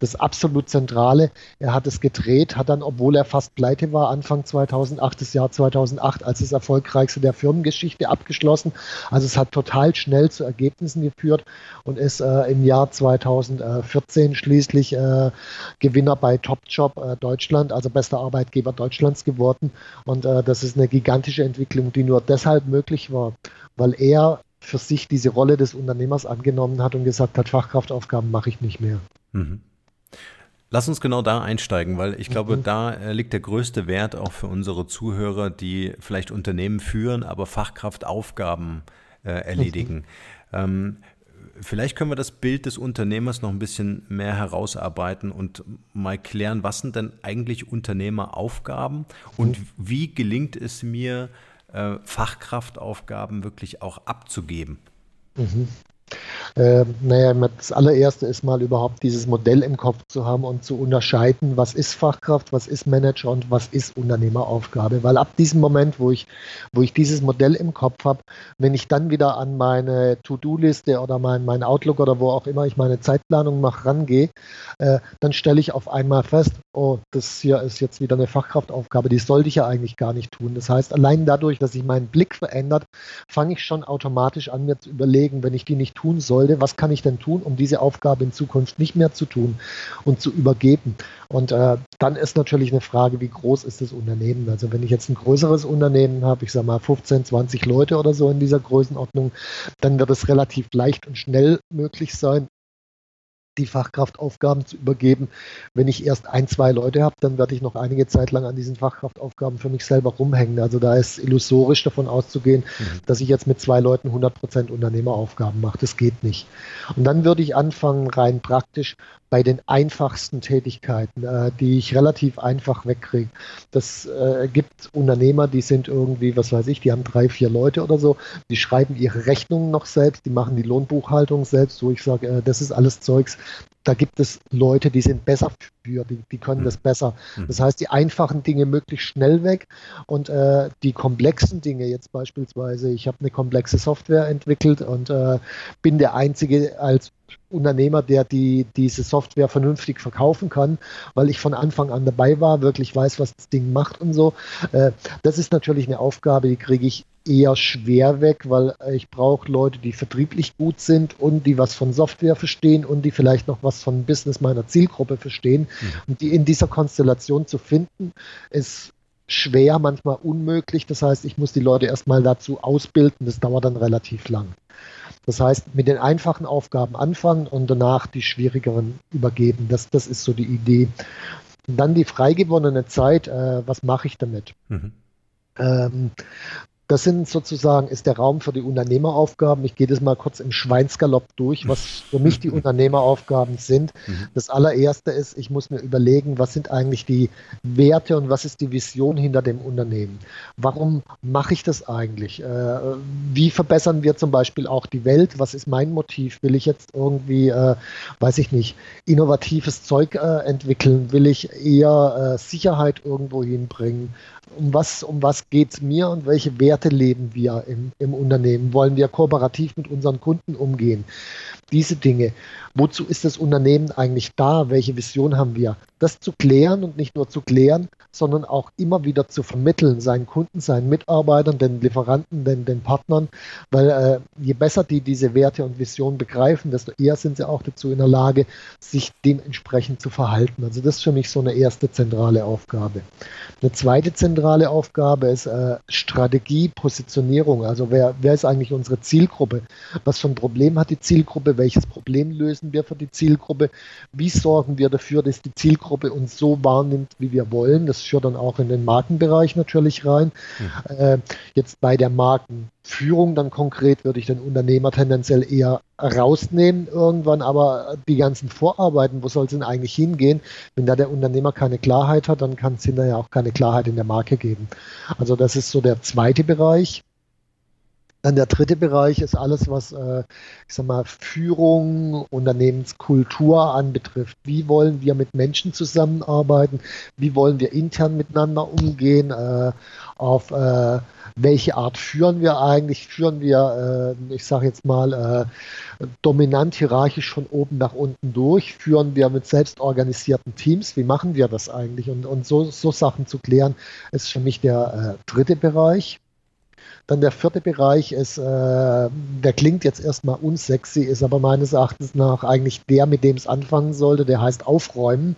S2: das absolut Zentrale. Er hat es gedreht, hat dann, obwohl er fast pleite war, Anfang 2008, das Jahr 2008, als das erfolgreichste der Firmengeschichte abgeschlossen. Also es hat total schnell zu Ergebnissen geführt und ist äh, im Jahr 2014 schließlich äh, Gewinner bei Topjob äh, Deutschland, also bester Arbeitgeber Deutschlands geworden. Und äh, das ist eine gigantische Entwicklung, die nur deshalb möglich war, weil er für sich diese Rolle des Unternehmers angenommen hat und gesagt hat, Fachkraftaufgaben mache ich nicht mehr. Mhm.
S1: Lass uns genau da einsteigen, weil ich glaube, mhm. da äh, liegt der größte Wert auch für unsere Zuhörer, die vielleicht Unternehmen führen, aber Fachkraftaufgaben äh, erledigen. Mhm. Ähm, vielleicht können wir das Bild des Unternehmers noch ein bisschen mehr herausarbeiten und mal klären, was sind denn eigentlich Unternehmeraufgaben und mhm. wie gelingt es mir, Fachkraftaufgaben wirklich auch abzugeben?
S2: Mhm. Äh, naja, das allererste ist mal überhaupt dieses Modell im Kopf zu haben und zu unterscheiden, was ist Fachkraft, was ist Manager und was ist Unternehmeraufgabe. Weil ab diesem Moment, wo ich, wo ich dieses Modell im Kopf habe, wenn ich dann wieder an meine To-Do-Liste oder mein, mein Outlook oder wo auch immer ich meine Zeitplanung mache, rangehe, äh, dann stelle ich auf einmal fest, oh, das hier ist jetzt wieder eine Fachkraftaufgabe, die sollte ich ja eigentlich gar nicht tun. Das heißt, allein dadurch, dass sich mein Blick verändert, fange ich schon automatisch an, mir zu überlegen, wenn ich die nicht tun sollte, was kann ich denn tun, um diese Aufgabe in Zukunft nicht mehr zu tun und zu übergeben. Und äh, dann ist natürlich eine Frage, wie groß ist das Unternehmen? Also wenn ich jetzt ein größeres Unternehmen habe, ich sage mal 15, 20 Leute oder so in dieser Größenordnung, dann wird es relativ leicht und schnell möglich sein, die Fachkraftaufgaben zu übergeben. Wenn ich erst ein, zwei Leute habe, dann werde ich noch einige Zeit lang an diesen Fachkraftaufgaben für mich selber rumhängen. Also da ist illusorisch davon auszugehen, mhm. dass ich jetzt mit zwei Leuten 100% Unternehmeraufgaben mache. Das geht nicht. Und dann würde ich anfangen, rein praktisch bei den einfachsten Tätigkeiten, äh, die ich relativ einfach wegkriege. Das äh, gibt Unternehmer, die sind irgendwie, was weiß ich, die haben drei, vier Leute oder so, die schreiben ihre Rechnungen noch selbst, die machen die Lohnbuchhaltung selbst, wo ich sage, äh, das ist alles Zeugs, da gibt es Leute, die sind besser für, die, die können das mhm. besser. Mhm. Das heißt, die einfachen Dinge möglichst schnell weg und äh, die komplexen Dinge, jetzt beispielsweise, ich habe eine komplexe Software entwickelt und äh, bin der Einzige als Unternehmer, der die, diese Software vernünftig verkaufen kann, weil ich von Anfang an dabei war, wirklich weiß, was das Ding macht und so. Äh, das ist natürlich eine Aufgabe, die kriege ich eher schwer weg, weil ich brauche Leute, die vertrieblich gut sind und die was von Software verstehen und die vielleicht noch was von Business meiner Zielgruppe verstehen. Mhm. Und die in dieser Konstellation zu finden, ist schwer, manchmal unmöglich. Das heißt, ich muss die Leute erstmal dazu ausbilden. Das dauert dann relativ lang. Das heißt, mit den einfachen Aufgaben anfangen und danach die schwierigeren übergeben. Das, das ist so die Idee. Und dann die freigewonnene Zeit, äh, was mache ich damit? Mhm. Ähm, das sind sozusagen, ist der Raum für die Unternehmeraufgaben. Ich gehe das mal kurz im Schweinsgalopp durch, was für mich die Unternehmeraufgaben sind. Mhm. Das allererste ist, ich muss mir überlegen, was sind eigentlich die Werte und was ist die Vision hinter dem Unternehmen? Warum mache ich das eigentlich? Äh, wie verbessern wir zum Beispiel auch die Welt? Was ist mein Motiv? Will ich jetzt irgendwie, äh, weiß ich nicht, innovatives Zeug äh, entwickeln? Will ich eher Sicherheit irgendwo hinbringen? Um was, um was geht es mir und welche Werte leben wir im, im Unternehmen? Wollen wir kooperativ mit unseren Kunden umgehen? Diese Dinge. Wozu ist das Unternehmen eigentlich da? Welche Vision haben wir? Das zu klären und nicht nur zu klären, sondern auch immer wieder zu vermitteln, seinen Kunden, seinen Mitarbeitern, den Lieferanten, den, den Partnern, weil äh, je besser die diese Werte und Visionen begreifen, desto eher sind sie auch dazu in der Lage, sich dementsprechend zu verhalten. Also das ist für mich so eine erste zentrale Aufgabe. Eine zweite zentrale Aufgabe ist äh, Strategie, Positionierung. Also wer, wer ist eigentlich unsere Zielgruppe? Was für ein Problem hat die Zielgruppe? Welches Problem lösen wir für die Zielgruppe? Wie sorgen wir dafür, dass die Zielgruppe uns so wahrnimmt, wie wir wollen? Das führt dann auch in den Markenbereich natürlich rein. Mhm. Äh, jetzt bei der Markenführung dann konkret würde ich den Unternehmer tendenziell eher rausnehmen irgendwann, aber die ganzen Vorarbeiten, wo soll es denn eigentlich hingehen? Wenn da der Unternehmer keine Klarheit hat, dann kann es hinterher auch keine Klarheit in der Marke geben. Also das ist so der zweite Bereich. Dann der dritte Bereich ist alles, was äh, ich sag mal, Führung, Unternehmenskultur anbetrifft. Wie wollen wir mit Menschen zusammenarbeiten? Wie wollen wir intern miteinander umgehen? Äh, auf äh, welche Art führen wir eigentlich? Führen wir, äh, ich sage jetzt mal, äh, dominant hierarchisch von oben nach unten durch? Führen wir mit selbstorganisierten Teams? Wie machen wir das eigentlich? Und, und so, so Sachen zu klären, ist für mich der äh, dritte Bereich. Dann der vierte Bereich ist, äh, der klingt jetzt erstmal unsexy, ist aber meines Erachtens nach eigentlich der, mit dem es anfangen sollte, der heißt aufräumen.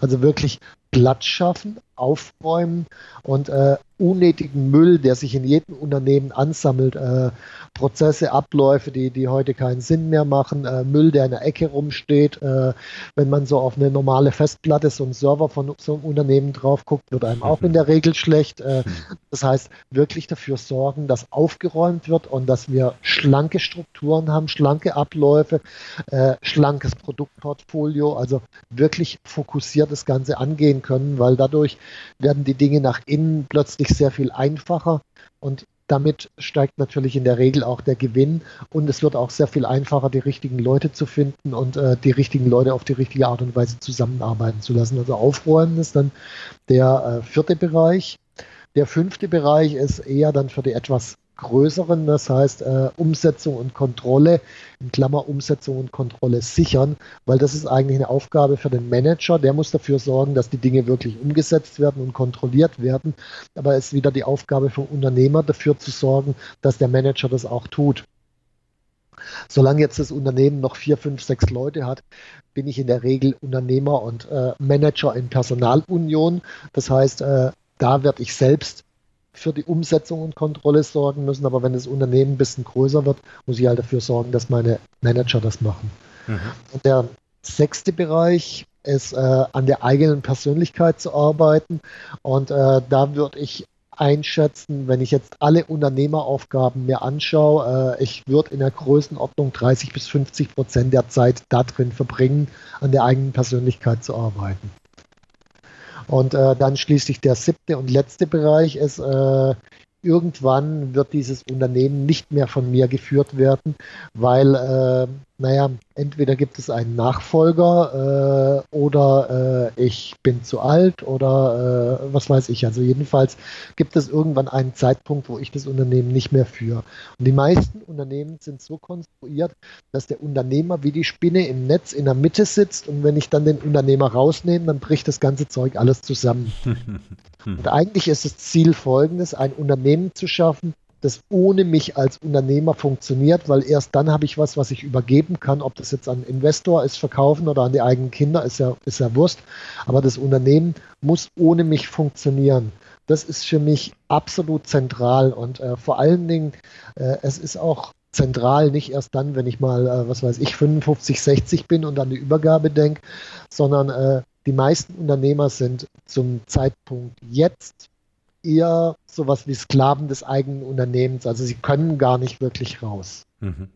S2: Also wirklich Platz schaffen, aufräumen und äh, unnötigen Müll, der sich in jedem Unternehmen ansammelt, äh, Prozesse, Abläufe, die, die heute keinen Sinn mehr machen, äh, Müll, der in der Ecke rumsteht. Äh, wenn man so auf eine normale Festplatte, so einen Server von so einem Unternehmen drauf guckt, wird einem auch in der Regel schlecht. Äh, das heißt, wirklich dafür sorgen, dass aufgeräumt wird und dass wir schlanke Strukturen haben, schlanke Abläufe, äh, schlankes Produktportfolio, also wirklich fokussiert das Ganze angehen können, weil dadurch werden die Dinge nach innen plötzlich sehr viel einfacher und damit steigt natürlich in der Regel auch der Gewinn und es wird auch sehr viel einfacher, die richtigen Leute zu finden und äh, die richtigen Leute auf die richtige Art und Weise zusammenarbeiten zu lassen. Also aufräumen ist dann der äh, vierte Bereich. Der fünfte Bereich ist eher dann für die etwas größeren, das heißt äh, Umsetzung und Kontrolle, in Klammer Umsetzung und Kontrolle sichern, weil das ist eigentlich eine Aufgabe für den Manager, der muss dafür sorgen, dass die Dinge wirklich umgesetzt werden und kontrolliert werden, aber es ist wieder die Aufgabe vom Unternehmer dafür zu sorgen, dass der Manager das auch tut. Solange jetzt das Unternehmen noch vier, fünf, sechs Leute hat, bin ich in der Regel Unternehmer und äh, Manager in Personalunion. Das heißt, äh, da werde ich selbst für die Umsetzung und Kontrolle sorgen müssen. Aber wenn das Unternehmen ein bisschen größer wird, muss ich halt dafür sorgen, dass meine Manager das machen. Mhm. Und der sechste Bereich ist äh, an der eigenen Persönlichkeit zu arbeiten. Und äh, da würde ich einschätzen, wenn ich jetzt alle Unternehmeraufgaben mir anschaue, äh, ich würde in der Größenordnung 30 bis 50 Prozent der Zeit darin verbringen, an der eigenen Persönlichkeit zu arbeiten. Und äh, dann schließlich der siebte und letzte Bereich ist, äh, irgendwann wird dieses Unternehmen nicht mehr von mir geführt werden, weil, äh, naja, entweder gibt es einen Nachfolger äh, oder äh, ich bin zu alt oder äh, was weiß ich. Also jedenfalls gibt es irgendwann einen Zeitpunkt, wo ich das Unternehmen nicht mehr führe. Und die meisten Unternehmen sind so konstruiert, dass der Unternehmer wie die Spinne im Netz in der Mitte sitzt und wenn ich dann den Unternehmer rausnehme, dann bricht das ganze Zeug alles zusammen. Und eigentlich ist das Ziel folgendes, ein Unternehmen zu schaffen, das ohne mich als Unternehmer funktioniert, weil erst dann habe ich was, was ich übergeben kann. Ob das jetzt an Investor ist, verkaufen oder an die eigenen Kinder, ist ja, ist ja Wurst. Aber das Unternehmen muss ohne mich funktionieren. Das ist für mich absolut zentral und äh, vor allen Dingen, äh, es ist auch zentral, nicht erst dann, wenn ich mal, äh, was weiß ich, 55, 60 bin und an die Übergabe denke, sondern äh, die meisten Unternehmer sind zum Zeitpunkt jetzt eher sowas wie Sklaven des eigenen Unternehmens. Also sie können gar nicht wirklich raus. Mhm.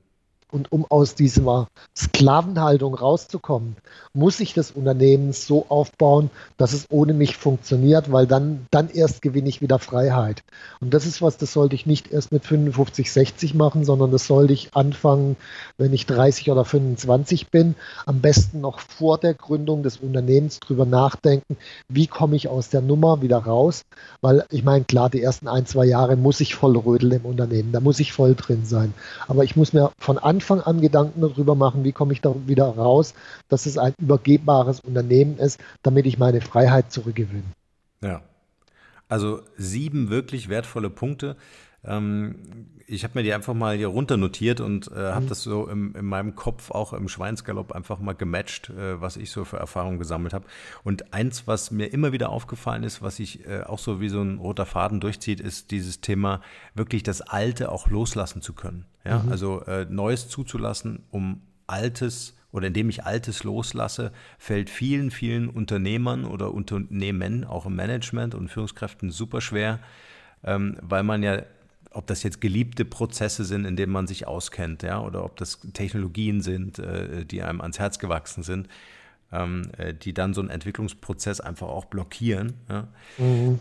S2: Und um aus dieser Sklavenhaltung rauszukommen, muss ich das Unternehmen so aufbauen, dass es ohne mich funktioniert, weil dann, dann erst gewinne ich wieder Freiheit. Und das ist was, das sollte ich nicht erst mit 55, 60 machen, sondern das sollte ich anfangen, wenn ich 30 oder 25 bin. Am besten noch vor der Gründung des Unternehmens drüber nachdenken, wie komme ich aus der Nummer wieder raus. Weil ich meine, klar, die ersten ein, zwei Jahre muss ich voll rödeln im Unternehmen, da muss ich voll drin sein. Aber ich muss mir von Anfang Anfang an Gedanken darüber machen, wie komme ich da wieder raus, dass es ein übergebbares Unternehmen ist, damit ich meine Freiheit zurückgewinne.
S1: Ja. Also sieben wirklich wertvolle Punkte. Ähm, ich habe mir die einfach mal hier runter notiert und äh, habe mhm. das so im, in meinem Kopf auch im Schweinsgalopp einfach mal gematcht, äh, was ich so für Erfahrungen gesammelt habe. Und eins, was mir immer wieder aufgefallen ist, was sich äh, auch so wie so ein roter Faden durchzieht, ist dieses Thema, wirklich das Alte auch loslassen zu können. Ja? Mhm. Also äh, Neues zuzulassen, um Altes oder indem ich Altes loslasse, fällt vielen, vielen Unternehmern oder Unternehmen, auch im Management und Führungskräften super schwer, ähm, weil man ja ob das jetzt geliebte Prozesse sind, in denen man sich auskennt, ja, oder ob das Technologien sind, äh, die einem ans Herz gewachsen sind, ähm, äh, die dann so einen Entwicklungsprozess einfach auch blockieren. Ja. Mhm.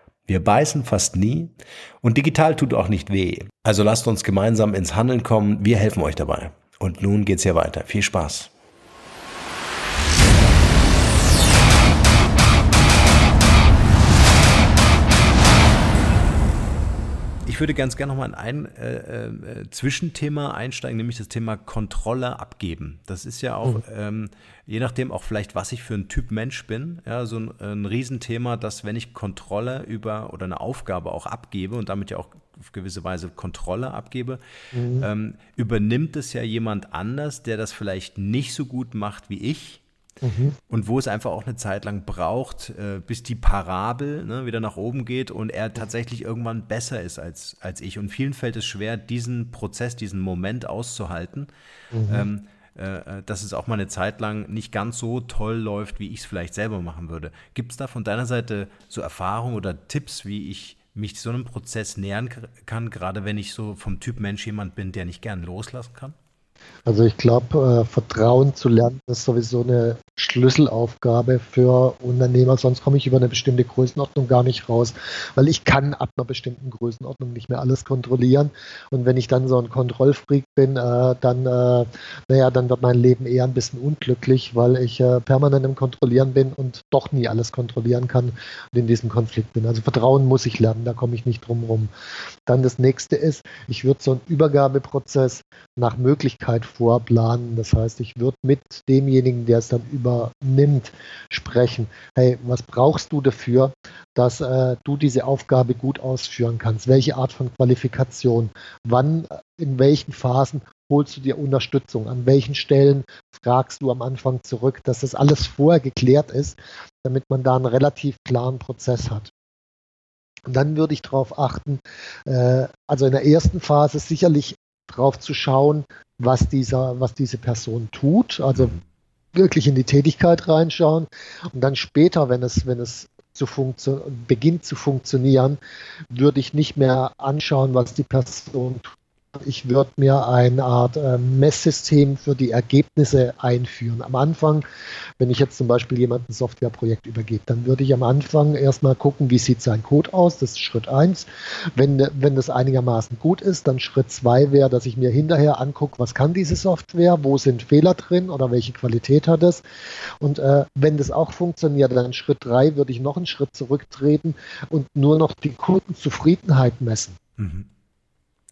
S1: Wir beißen fast nie und digital tut auch nicht weh. Also lasst uns gemeinsam ins Handeln kommen. Wir helfen euch dabei. Und nun geht's hier weiter. Viel Spaß. Würde ganz gerne nochmal in ein äh, äh, Zwischenthema einsteigen, nämlich das Thema Kontrolle abgeben. Das ist ja auch, mhm. ähm, je nachdem auch vielleicht, was ich für ein Typ Mensch bin, ja, so ein, ein Riesenthema, dass wenn ich Kontrolle über oder eine Aufgabe auch abgebe und damit ja auch auf gewisse Weise Kontrolle abgebe, mhm. ähm, übernimmt es ja jemand anders, der das vielleicht nicht so gut macht wie ich Mhm. Und wo es einfach auch eine Zeit lang braucht, äh, bis die Parabel ne, wieder nach oben geht und er tatsächlich irgendwann besser ist als, als ich. Und vielen fällt es schwer, diesen Prozess, diesen Moment auszuhalten. Mhm. Ähm, äh, äh, dass es auch mal eine Zeit lang nicht ganz so toll läuft, wie ich es vielleicht selber machen würde. Gibt es da von deiner Seite so Erfahrungen oder Tipps, wie ich mich so einem Prozess nähern kann, gerade wenn ich so vom Typ Mensch jemand bin, der nicht gern loslassen kann?
S2: Also ich glaube, äh, Vertrauen zu lernen ist sowieso eine Schlüsselaufgabe für Unternehmer, sonst komme ich über eine bestimmte Größenordnung gar nicht raus, weil ich kann ab einer bestimmten Größenordnung nicht mehr alles kontrollieren. Und wenn ich dann so ein Kontrollfreak bin, äh, dann, äh, naja, dann wird mein Leben eher ein bisschen unglücklich, weil ich äh, permanent im Kontrollieren bin und doch nie alles kontrollieren kann und in diesem Konflikt bin. Also Vertrauen muss ich lernen, da komme ich nicht drum rum. Dann das nächste ist, ich würde so einen Übergabeprozess nach Möglichkeit vorplanen. Das heißt, ich würde mit demjenigen, der es dann übernimmt, sprechen. Hey, was brauchst du dafür, dass äh, du diese Aufgabe gut ausführen kannst? Welche Art von Qualifikation? Wann, in welchen Phasen holst du dir Unterstützung? An welchen Stellen fragst du am Anfang zurück, dass das alles vorher geklärt ist, damit man da einen relativ klaren Prozess hat? Und dann würde ich darauf achten, äh, also in der ersten Phase sicherlich darauf zu schauen, was, dieser, was diese Person tut, also wirklich in die Tätigkeit reinschauen. Und dann später, wenn es, wenn es zu beginnt zu funktionieren, würde ich nicht mehr anschauen, was die Person tut, ich würde mir eine Art äh, Messsystem für die Ergebnisse einführen. Am Anfang, wenn ich jetzt zum Beispiel jemandem ein Softwareprojekt übergebe, dann würde ich am Anfang erstmal gucken, wie sieht sein Code aus. Das ist Schritt 1. Wenn, wenn das einigermaßen gut ist, dann Schritt 2 wäre, dass ich mir hinterher angucke, was kann diese Software, wo sind Fehler drin oder welche Qualität hat es. Und äh, wenn das auch funktioniert, dann Schritt 3 würde ich noch einen Schritt zurücktreten und nur noch die Kundenzufriedenheit messen. Mhm.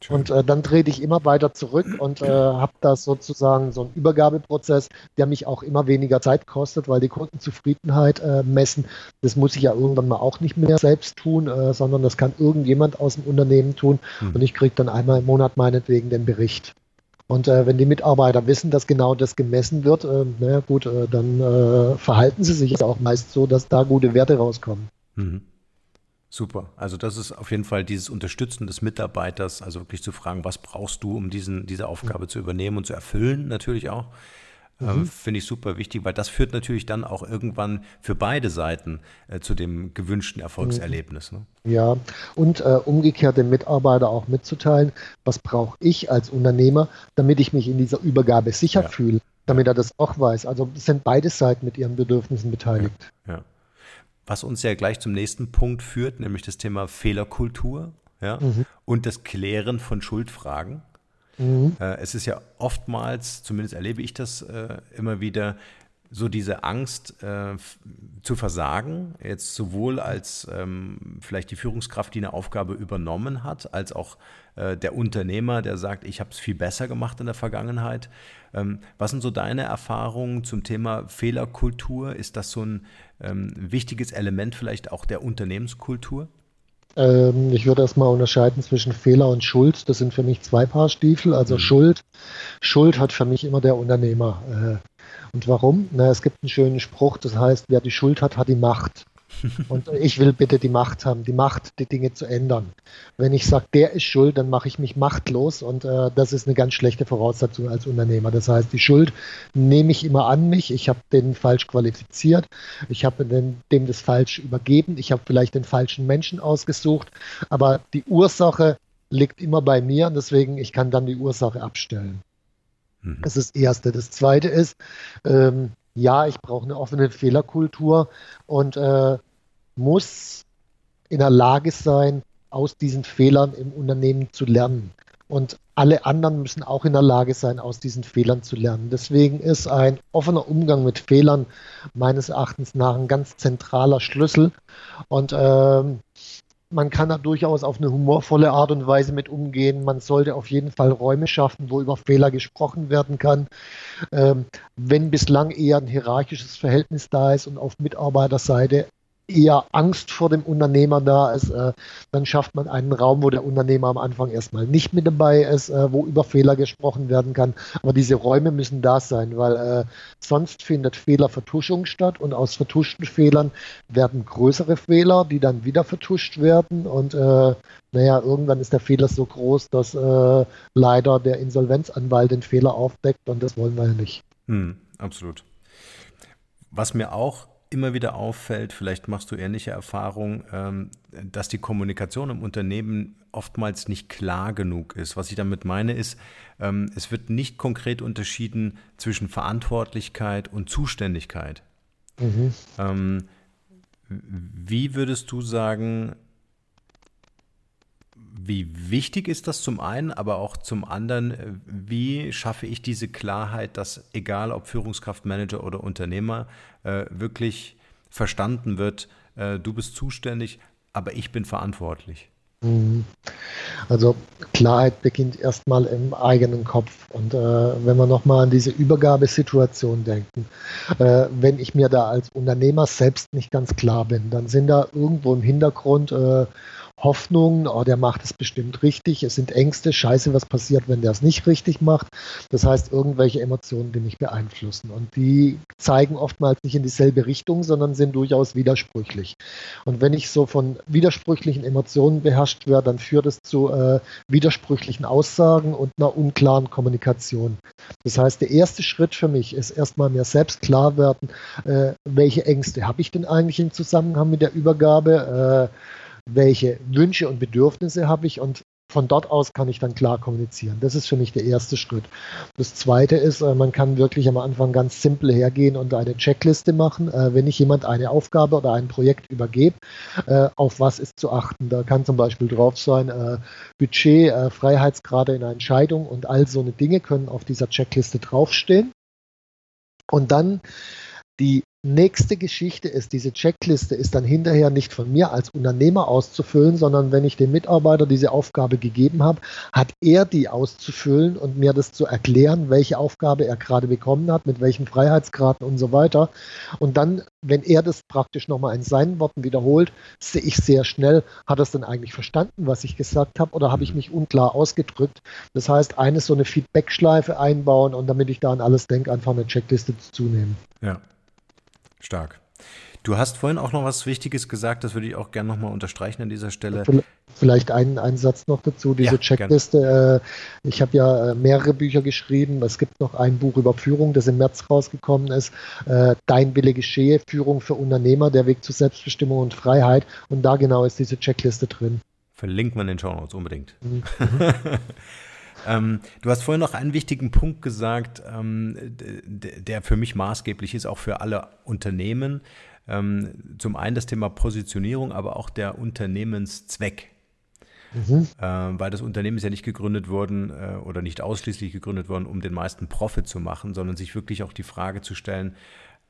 S2: Und äh, dann trete ich immer weiter zurück und äh, habe da sozusagen so einen Übergabeprozess, der mich auch immer weniger Zeit kostet, weil die Kundenzufriedenheit äh, messen, das muss ich ja irgendwann mal auch nicht mehr selbst tun, äh, sondern das kann irgendjemand aus dem Unternehmen tun hm. und ich kriege dann einmal im Monat meinetwegen den Bericht. Und äh, wenn die Mitarbeiter wissen, dass genau das gemessen wird, äh, naja gut, dann verhalten sie sich auch meist so, dass da gute Werte rauskommen. Mhm.
S1: Super. Also das ist auf jeden Fall dieses Unterstützen des Mitarbeiters, also wirklich zu fragen, was brauchst du, um diesen, diese Aufgabe mhm. zu übernehmen und zu erfüllen, natürlich auch. Äh, mhm. Äh, Finde ich super wichtig, weil das führt natürlich dann auch irgendwann für beide Seiten äh, zu dem gewünschten Erfolgserlebnis. Ne?
S2: Ja, und äh, umgekehrt dem Mitarbeiter auch mitzuteilen, was brauche ich als Unternehmer, damit ich mich in dieser Übergabe sicher ja. fühle, damit er das auch weiß. Also sind beide Seiten mit ihren Bedürfnissen beteiligt.
S1: ja. ja was uns ja gleich zum nächsten Punkt führt, nämlich das Thema Fehlerkultur ja, mhm. und das Klären von Schuldfragen. Mhm. Äh, es ist ja oftmals, zumindest erlebe ich das äh, immer wieder, so diese Angst äh, zu versagen, jetzt sowohl als ähm, vielleicht die Führungskraft, die eine Aufgabe übernommen hat, als auch äh, der Unternehmer, der sagt, ich habe es viel besser gemacht in der Vergangenheit. Ähm, was sind so deine Erfahrungen zum Thema Fehlerkultur? Ist das so ein ähm, wichtiges Element vielleicht auch der Unternehmenskultur?
S2: Ähm, ich würde erstmal unterscheiden zwischen Fehler und Schuld. Das sind für mich zwei Paar Stiefel. Also mhm. Schuld. Schuld hat für mich immer der Unternehmer. Äh, und warum? Na, es gibt einen schönen Spruch, das heißt, wer die Schuld hat, hat die Macht. Und ich will bitte die Macht haben, die Macht, die Dinge zu ändern. Wenn ich sage, der ist schuld, dann mache ich mich machtlos und äh, das ist eine ganz schlechte Voraussetzung als Unternehmer. Das heißt, die Schuld nehme ich immer an mich. Ich habe den falsch qualifiziert, ich habe dem das falsch übergeben, ich habe vielleicht den falschen Menschen ausgesucht, aber die Ursache liegt immer bei mir und deswegen ich kann dann die Ursache abstellen. Mhm. Das ist das Erste. Das Zweite ist, ähm, ja, ich brauche eine offene Fehlerkultur und äh, muss in der Lage sein, aus diesen Fehlern im Unternehmen zu lernen. Und alle anderen müssen auch in der Lage sein, aus diesen Fehlern zu lernen. Deswegen ist ein offener Umgang mit Fehlern meines Erachtens nach ein ganz zentraler Schlüssel. Und ähm, man kann da durchaus auf eine humorvolle Art und Weise mit umgehen. Man sollte auf jeden Fall Räume schaffen, wo über Fehler gesprochen werden kann. Ähm, wenn bislang eher ein hierarchisches Verhältnis da ist und auf Mitarbeiterseite eher Angst vor dem Unternehmer da ist, äh, dann schafft man einen Raum, wo der Unternehmer am Anfang erstmal nicht mit dabei ist, äh, wo über Fehler gesprochen werden kann. Aber diese Räume müssen da sein, weil äh, sonst findet Fehlervertuschung statt und aus vertuschten Fehlern werden größere Fehler, die dann wieder vertuscht werden und äh, naja, irgendwann ist der Fehler so groß, dass äh, leider der Insolvenzanwalt den Fehler aufdeckt und das wollen wir ja nicht.
S1: Hm, absolut. Was mir auch immer wieder auffällt, vielleicht machst du ähnliche Erfahrungen, ähm, dass die Kommunikation im Unternehmen oftmals nicht klar genug ist. Was ich damit meine, ist, ähm, es wird nicht konkret unterschieden zwischen Verantwortlichkeit und Zuständigkeit. Mhm. Ähm, wie würdest du sagen, wie wichtig ist das zum einen, aber auch zum anderen, äh, wie schaffe ich diese Klarheit, dass egal ob Führungskraft, Manager oder Unternehmer, äh, wirklich verstanden wird, äh, du bist zuständig, aber ich bin verantwortlich? Mhm.
S2: Also Klarheit beginnt erstmal im eigenen Kopf. Und äh, wenn wir nochmal an diese Übergabesituation denken, äh, wenn ich mir da als Unternehmer selbst nicht ganz klar bin, dann sind da irgendwo im Hintergrund äh, Hoffnungen, oh, der macht es bestimmt richtig. Es sind Ängste, scheiße, was passiert, wenn der es nicht richtig macht. Das heißt, irgendwelche Emotionen, die mich beeinflussen. Und die zeigen oftmals nicht in dieselbe Richtung, sondern sind durchaus widersprüchlich. Und wenn ich so von widersprüchlichen Emotionen beherrscht werde, dann führt es zu äh, widersprüchlichen Aussagen und einer unklaren Kommunikation. Das heißt, der erste Schritt für mich ist erstmal mir selbst klar werden, äh, welche Ängste habe ich denn eigentlich im Zusammenhang mit der Übergabe? Äh, welche Wünsche und Bedürfnisse habe ich und von dort aus kann ich dann klar kommunizieren. Das ist für mich der erste Schritt. Das zweite ist, äh, man kann wirklich am Anfang ganz simpel hergehen und eine Checkliste machen. Äh, wenn ich jemand eine Aufgabe oder ein Projekt übergebe, äh, auf was ist zu achten? Da kann zum Beispiel drauf sein, Budget, Freiheitsgrade in Entscheidung und all so eine Dinge können auf dieser Checkliste draufstehen. Und dann die nächste Geschichte ist, diese Checkliste ist dann hinterher nicht von mir als Unternehmer auszufüllen, sondern wenn ich dem Mitarbeiter diese Aufgabe gegeben habe, hat er die auszufüllen und mir das zu erklären, welche Aufgabe er gerade bekommen hat, mit welchen Freiheitsgraden und so weiter. Und dann, wenn er das praktisch nochmal in seinen Worten wiederholt, sehe ich sehr schnell, hat er es denn eigentlich verstanden, was ich gesagt habe, oder habe ich mich unklar ausgedrückt. Das heißt, eine so eine Feedback-Schleife einbauen und damit ich da an alles denke, einfach eine Checkliste zunehmen.
S1: Ja. Stark. Du hast vorhin auch noch was Wichtiges gesagt, das würde ich auch gerne nochmal unterstreichen an dieser Stelle.
S2: Vielleicht einen, einen Satz noch dazu, diese ja, Checkliste. Äh, ich habe ja äh, mehrere Bücher geschrieben. Es gibt noch ein Buch über Führung, das im März rausgekommen ist. Äh, Dein Wille geschehe, Führung für Unternehmer, der Weg zu Selbstbestimmung und Freiheit. Und da genau ist diese Checkliste drin.
S1: Verlinkt man in den Show Notes unbedingt. Mhm. Ähm, du hast vorhin noch einen wichtigen Punkt gesagt, ähm, der für mich maßgeblich ist, auch für alle Unternehmen. Ähm, zum einen das Thema Positionierung, aber auch der Unternehmenszweck. Mhm. Äh, weil das Unternehmen ist ja nicht gegründet worden äh, oder nicht ausschließlich gegründet worden, um den meisten Profit zu machen, sondern sich wirklich auch die Frage zu stellen, ähm,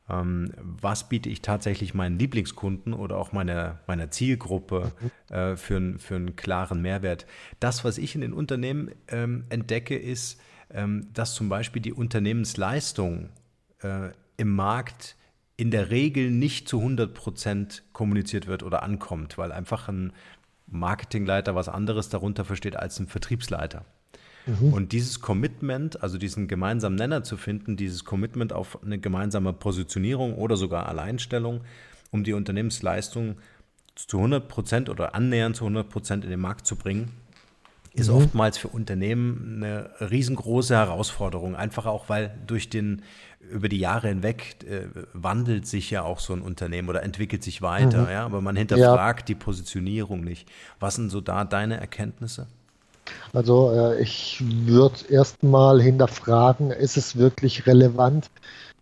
S1: was biete ich tatsächlich meinen Lieblingskunden oder auch meiner, meiner Zielgruppe äh, für, für einen klaren Mehrwert. Das, was ich in den Unternehmen ähm, entdecke, ist, ähm, dass zum Beispiel die Unternehmensleistung äh, im Markt in der Regel nicht zu 100 Prozent kommuniziert wird oder ankommt, weil einfach ein Marketingleiter was anderes darunter versteht als ein Vertriebsleiter. Mhm. Und dieses Commitment, also diesen gemeinsamen Nenner zu finden, dieses Commitment auf eine gemeinsame Positionierung oder sogar Alleinstellung, um die Unternehmensleistung zu 100 Prozent oder annähernd zu 100 Prozent in den Markt zu bringen, ist mhm. oftmals für Unternehmen eine riesengroße Herausforderung. Einfach auch, weil durch den, über die Jahre hinweg äh, wandelt sich ja auch so ein Unternehmen oder entwickelt sich weiter, mhm. ja, aber man hinterfragt ja. die Positionierung nicht. Was sind so da deine Erkenntnisse?
S2: Also äh, ich würde erstmal hinterfragen, ist es wirklich relevant,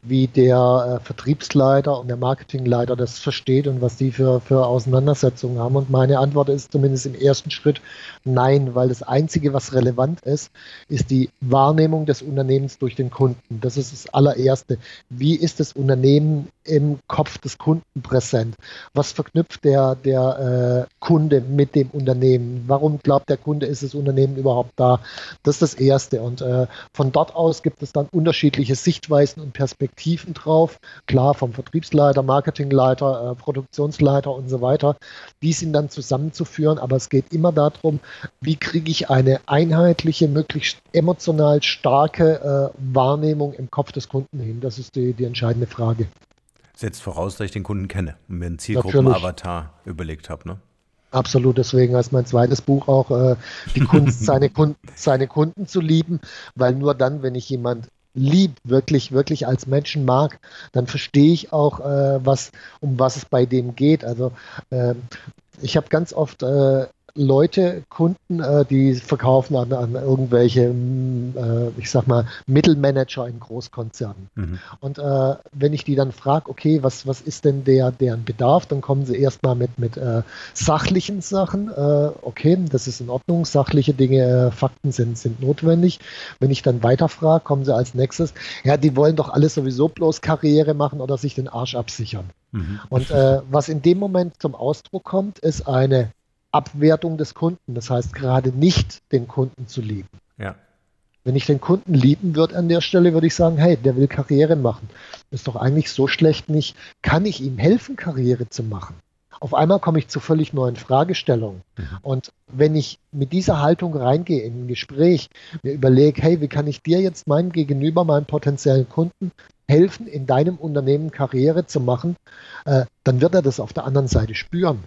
S2: wie der äh, Vertriebsleiter und der Marketingleiter das versteht und was die für, für Auseinandersetzungen haben. Und meine Antwort ist zumindest im ersten Schritt nein, weil das Einzige, was relevant ist, ist die Wahrnehmung des Unternehmens durch den Kunden. Das ist das allererste. Wie ist das Unternehmen im Kopf des Kunden präsent? Was verknüpft der, der äh, Kunde mit dem Unternehmen? Warum glaubt der Kunde, ist das Unternehmen überhaupt da? Das ist das Erste. Und äh, von dort aus gibt es dann unterschiedliche Sichtweisen und Perspektiven drauf. Klar, vom Vertriebsleiter, Marketingleiter, äh, Produktionsleiter und so weiter. Die sind dann zusammenzuführen, aber es geht immer darum, wie kriege ich eine einheitliche, möglichst emotional starke äh, Wahrnehmung im Kopf des Kunden hin? Das ist die, die entscheidende Frage.
S1: Setzt voraus, dass ich den Kunden kenne und mir einen Zielgruppen-Avatar überlegt habe, ne?
S2: Absolut, deswegen heißt mein zweites Buch auch äh, die Kunst, seine, Kunden, seine Kunden zu lieben, weil nur dann, wenn ich jemand lieb, wirklich, wirklich als Menschen mag, dann verstehe ich auch, äh, was, um was es bei dem geht. Also äh, ich habe ganz oft äh, Leute, Kunden, äh, die verkaufen an, an irgendwelche, mm, äh, ich sag mal, Mittelmanager in Großkonzernen. Mhm. Und äh, wenn ich die dann frage, okay, was, was ist denn der, deren Bedarf, dann kommen sie erstmal mit, mit äh, sachlichen Sachen. Äh, okay, das ist in Ordnung, sachliche Dinge, äh, Fakten sind, sind notwendig. Wenn ich dann weiterfrage, kommen sie als nächstes, ja, die wollen doch alles sowieso bloß Karriere machen oder sich den Arsch absichern. Mhm. Und was in dem Moment zum Ausdruck kommt, ist eine Abwertung des Kunden. Das heißt, gerade nicht den Kunden zu lieben.
S1: Ja.
S2: Wenn ich den Kunden lieben würde an der Stelle, würde ich sagen, hey, der will Karriere machen. Ist doch eigentlich so schlecht nicht. Kann ich ihm helfen, Karriere zu machen? Auf einmal komme ich zu völlig neuen Fragestellungen. Mhm. Und wenn ich mit dieser Haltung reingehe in ein Gespräch, mir überlege, hey, wie kann ich dir jetzt meinem Gegenüber, meinem potenziellen Kunden helfen, in deinem Unternehmen Karriere zu machen, äh, dann wird er das auf der anderen Seite spüren.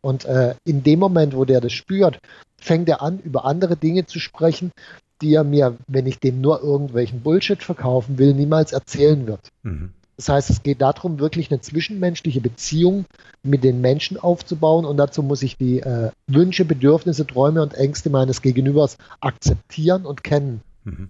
S2: Und äh, in dem Moment, wo der das spürt, fängt er an, über andere Dinge zu sprechen, die er mir, wenn ich dem nur irgendwelchen Bullshit verkaufen will, niemals erzählen wird. Mhm. Das heißt, es geht darum, wirklich eine zwischenmenschliche Beziehung mit den Menschen aufzubauen und dazu muss ich die äh, Wünsche, Bedürfnisse, Träume und Ängste meines Gegenübers akzeptieren und kennen. Mhm.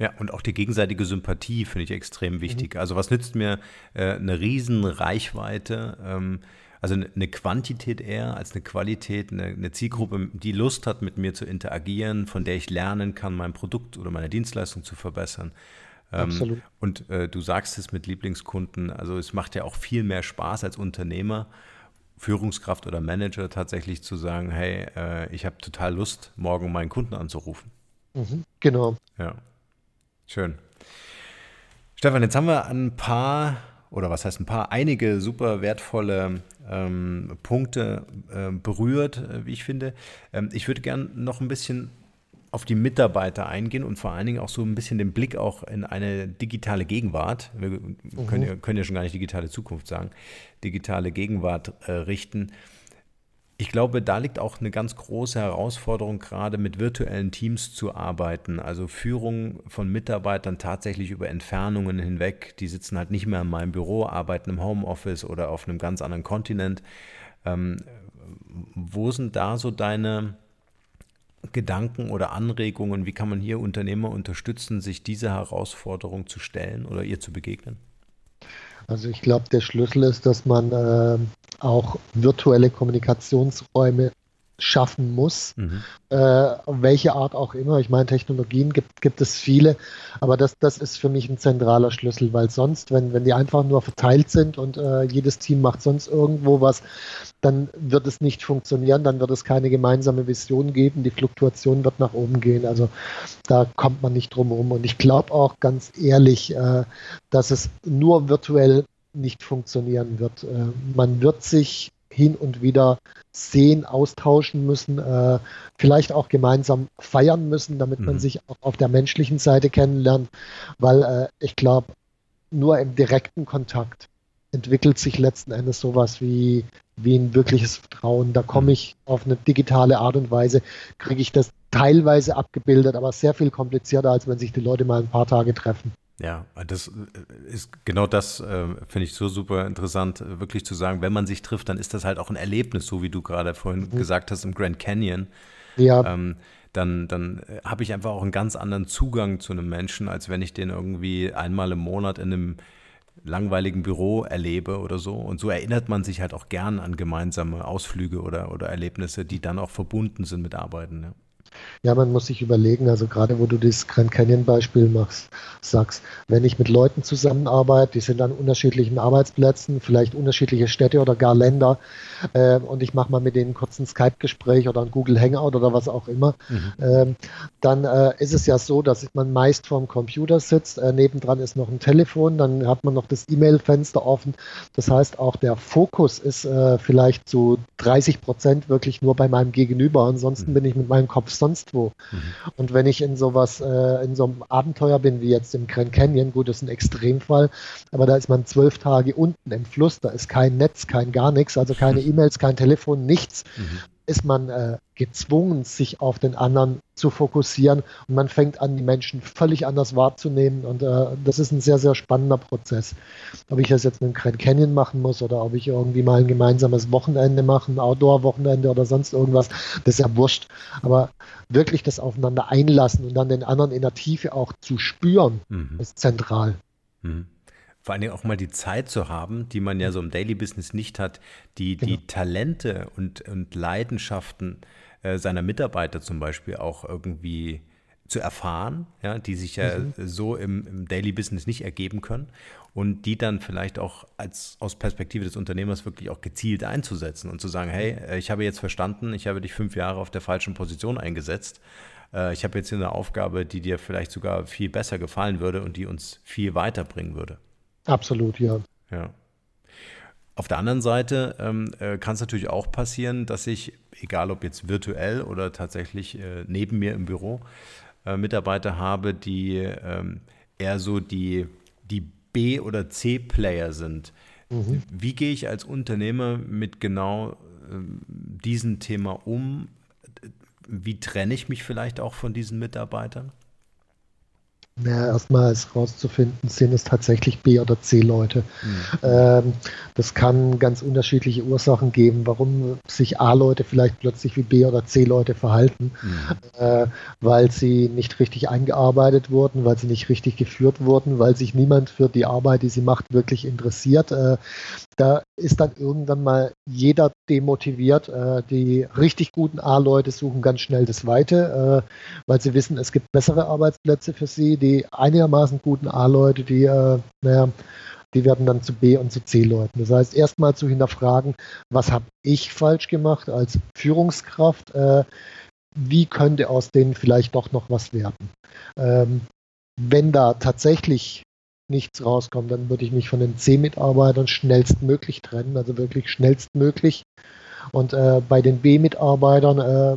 S1: Ja, und auch die gegenseitige Sympathie finde ich extrem wichtig. Mhm. Also was nützt mir äh, eine riesen Reichweite? Ähm, also eine Quantität eher als eine Qualität, eine, eine, Zielgruppe, die Lust hat, mit mir zu interagieren, von der ich lernen kann, mein Produkt oder meine Dienstleistung zu verbessern. Ähm, Absolut. und äh, du sagst es mit Lieblingskunden, also es macht ja auch viel mehr Spaß als Unternehmer, Führungskraft oder Manager tatsächlich zu sagen, hey, äh, ich habe total Lust, morgen meinen Kunden anzurufen.
S2: Mhm, genau.
S1: Ja, schön. Stefan, jetzt haben wir ein paar, oder was heißt ein paar, einige super wertvolle ähm, Punkte äh, berührt, äh, wie ich finde. Ähm, ich würde gerne noch ein bisschen auf die Mitarbeiter eingehen und vor allen Dingen auch so ein bisschen den Blick auch in eine digitale Gegenwart, wir mhm. können, ja, können ja schon gar nicht digitale Zukunft sagen, digitale Gegenwart äh, richten. Ich glaube, da liegt auch eine ganz große Herausforderung, gerade mit virtuellen Teams zu arbeiten. Also Führung von Mitarbeitern tatsächlich über Entfernungen hinweg. Die sitzen halt nicht mehr in meinem Büro, arbeiten im Homeoffice oder auf einem ganz anderen Kontinent. Ähm, wo sind da so deine Gedanken oder Anregungen? Wie kann man hier Unternehmer unterstützen, sich dieser Herausforderung zu stellen oder ihr zu begegnen?
S2: Also ich glaube, der Schlüssel ist, dass man äh, auch virtuelle Kommunikationsräume schaffen muss, mhm. äh, welche Art auch immer. Ich meine, Technologien gibt, gibt es viele, aber das, das ist für mich ein zentraler Schlüssel, weil sonst, wenn, wenn die einfach nur verteilt sind und äh, jedes Team macht sonst irgendwo was, dann wird es nicht funktionieren, dann wird es keine gemeinsame Vision geben, die Fluktuation wird nach oben gehen. Also da kommt man nicht drum herum. Und ich glaube auch ganz ehrlich, äh, dass es nur virtuell nicht funktionieren wird. Äh, man wird sich hin und wieder sehen, austauschen müssen, äh, vielleicht auch gemeinsam feiern müssen, damit mhm. man sich auch auf der menschlichen Seite kennenlernt, weil äh, ich glaube, nur im direkten Kontakt entwickelt sich letzten Endes sowas wie, wie ein wirkliches Vertrauen. Da komme mhm. ich auf eine digitale Art und Weise, kriege ich das teilweise abgebildet, aber sehr viel komplizierter, als wenn sich die Leute mal ein paar Tage treffen.
S1: Ja, das äh, ist genau das, äh, finde ich so super interessant, äh, wirklich zu sagen, wenn man sich trifft, dann ist das halt auch ein Erlebnis, so wie du gerade vorhin mhm. gesagt hast im Grand Canyon. Ja. Ähm, dann, dann habe ich einfach auch einen ganz anderen Zugang zu einem Menschen, als wenn ich den irgendwie einmal im Monat in einem langweiligen Büro erlebe oder so. Und so erinnert man sich halt auch gern an gemeinsame Ausflüge oder, oder Erlebnisse, die dann auch verbunden sind mit Arbeiten. Ja.
S2: Ja, man muss sich überlegen, also gerade wo du das Grand Canyon Beispiel machst, sagst, wenn ich mit Leuten zusammenarbeite, die sind an unterschiedlichen Arbeitsplätzen, vielleicht unterschiedliche Städte oder gar Länder, äh, und ich mache mal mit denen kurz ein Skype-Gespräch oder ein Google Hangout oder was auch immer, mhm. äh, dann äh, ist es ja so, dass man meist vorm Computer sitzt, äh, nebendran ist noch ein Telefon, dann hat man noch das E-Mail-Fenster offen. Das heißt, auch der Fokus ist äh, vielleicht zu 30 Prozent wirklich nur bei meinem Gegenüber. Ansonsten mhm. bin ich mit meinem Kopf sonst wo. Mhm. Und wenn ich in sowas, äh, in so einem Abenteuer bin, wie jetzt im Grand Canyon, gut, das ist ein Extremfall, aber da ist man zwölf Tage unten im Fluss, da ist kein Netz, kein gar nichts, also keine E-Mails, kein Telefon, nichts. Mhm ist man äh, gezwungen, sich auf den anderen zu fokussieren und man fängt an, die Menschen völlig anders wahrzunehmen und äh, das ist ein sehr, sehr spannender Prozess. Ob ich das jetzt mit einem Grand Canyon machen muss oder ob ich irgendwie mal ein gemeinsames Wochenende mache, ein Outdoor-Wochenende oder sonst irgendwas, das ist ja wurscht. Aber wirklich das aufeinander einlassen und dann den anderen in der Tiefe auch zu spüren, mhm. ist zentral.
S1: Mhm vor allen Dingen auch mal die Zeit zu haben, die man ja so im Daily Business nicht hat, die, genau. die Talente und, und Leidenschaften äh, seiner Mitarbeiter zum Beispiel auch irgendwie zu erfahren, ja, die sich ja mhm. so im, im, Daily Business nicht ergeben können und die dann vielleicht auch als aus Perspektive des Unternehmers wirklich auch gezielt einzusetzen und zu sagen, hey, äh, ich habe jetzt verstanden, ich habe dich fünf Jahre auf der falschen Position eingesetzt. Äh, ich habe jetzt hier eine Aufgabe, die dir vielleicht sogar viel besser gefallen würde und die uns viel weiterbringen würde.
S2: Absolut, ja.
S1: Ja. Auf der anderen Seite ähm, äh, kann es natürlich auch passieren, dass ich, egal ob jetzt virtuell oder tatsächlich äh, neben mir im Büro, äh, Mitarbeiter habe, die ähm, eher so die, die B- oder C-Player sind. Mhm. Wie gehe ich als Unternehmer mit genau ähm, diesem Thema um? Wie trenne ich mich vielleicht auch von diesen Mitarbeitern?
S2: Ja, erstmal ist rauszufinden, sind es tatsächlich B- oder C-Leute. Mhm. Ähm, das kann ganz unterschiedliche Ursachen geben, warum sich A-Leute vielleicht plötzlich wie B- oder C-Leute verhalten, mhm. äh, weil sie nicht richtig eingearbeitet wurden, weil sie nicht richtig geführt wurden, weil sich niemand für die Arbeit, die sie macht, wirklich interessiert. Äh, da ist dann irgendwann mal jeder demotiviert. Äh, die richtig guten A-Leute suchen ganz schnell das Weite, äh, weil sie wissen, es gibt bessere Arbeitsplätze für sie. Die einigermaßen guten A-Leute, die, äh, naja, die werden dann zu B- und zu C-Leuten. Das heißt, erstmal zu hinterfragen, was habe ich falsch gemacht als Führungskraft? Äh, wie könnte aus denen vielleicht doch noch was werden? Ähm, wenn da tatsächlich nichts rauskommt, dann würde ich mich von den C-Mitarbeitern schnellstmöglich trennen, also wirklich schnellstmöglich. Und äh, bei den B-Mitarbeitern äh,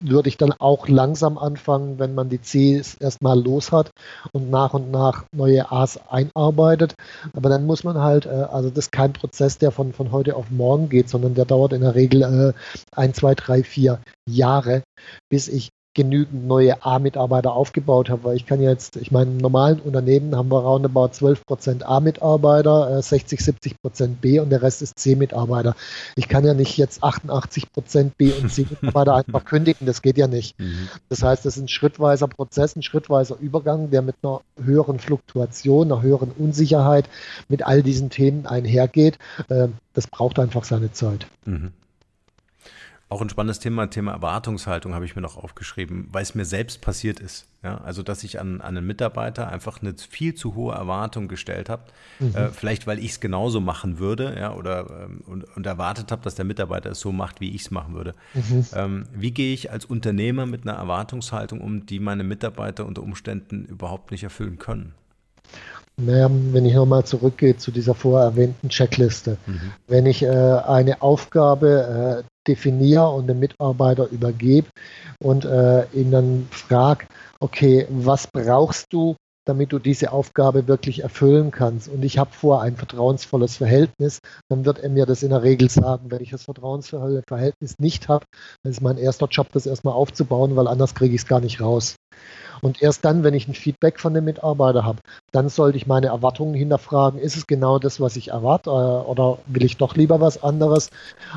S2: würde ich dann auch langsam anfangen, wenn man die Cs erstmal los hat und nach und nach neue A's einarbeitet. Aber dann muss man halt, äh, also das ist kein Prozess, der von, von heute auf morgen geht, sondern der dauert in der Regel äh, ein, zwei, drei, vier Jahre, bis ich genügend neue A-Mitarbeiter aufgebaut habe, weil ich kann jetzt, ich meine, im normalen Unternehmen haben wir roundabout 12% A-Mitarbeiter, 60, 70% B und der Rest ist C-Mitarbeiter. Ich kann ja nicht jetzt 88% B und C-Mitarbeiter einfach kündigen, das geht ja nicht. Mhm. Das heißt, das ist ein schrittweiser Prozess, ein schrittweiser Übergang, der mit einer höheren Fluktuation, einer höheren Unsicherheit mit all diesen Themen einhergeht. Ähm, das braucht einfach seine Zeit. Mhm.
S1: Auch ein spannendes Thema, Thema Erwartungshaltung habe ich mir noch aufgeschrieben, weil es mir selbst passiert ist. Ja, also, dass ich an, an einen Mitarbeiter einfach eine viel zu hohe Erwartung gestellt habe. Mhm. Äh, vielleicht, weil ich es genauso machen würde, ja, oder ähm, und, und, erwartet habe, dass der Mitarbeiter es so macht, wie ich es machen würde. Mhm. Ähm, wie gehe ich als Unternehmer mit einer Erwartungshaltung um, die meine Mitarbeiter unter Umständen überhaupt nicht erfüllen können?
S2: Naja, wenn ich nochmal zurückgehe zu dieser vorher erwähnten Checkliste. Mhm. Wenn ich äh, eine Aufgabe äh, definiere und dem Mitarbeiter übergebe und äh, ihn dann frage, okay, was brauchst du, damit du diese Aufgabe wirklich erfüllen kannst. Und ich habe vor ein vertrauensvolles Verhältnis, dann wird er mir das in der Regel sagen. Wenn ich das vertrauensvolle Verhältnis nicht habe, dann ist mein erster Job, das erstmal aufzubauen, weil anders kriege ich es gar nicht raus. Und erst dann, wenn ich ein Feedback von dem Mitarbeiter habe, dann sollte ich meine Erwartungen hinterfragen, ist es genau das, was ich erwarte äh, oder will ich doch lieber was anderes?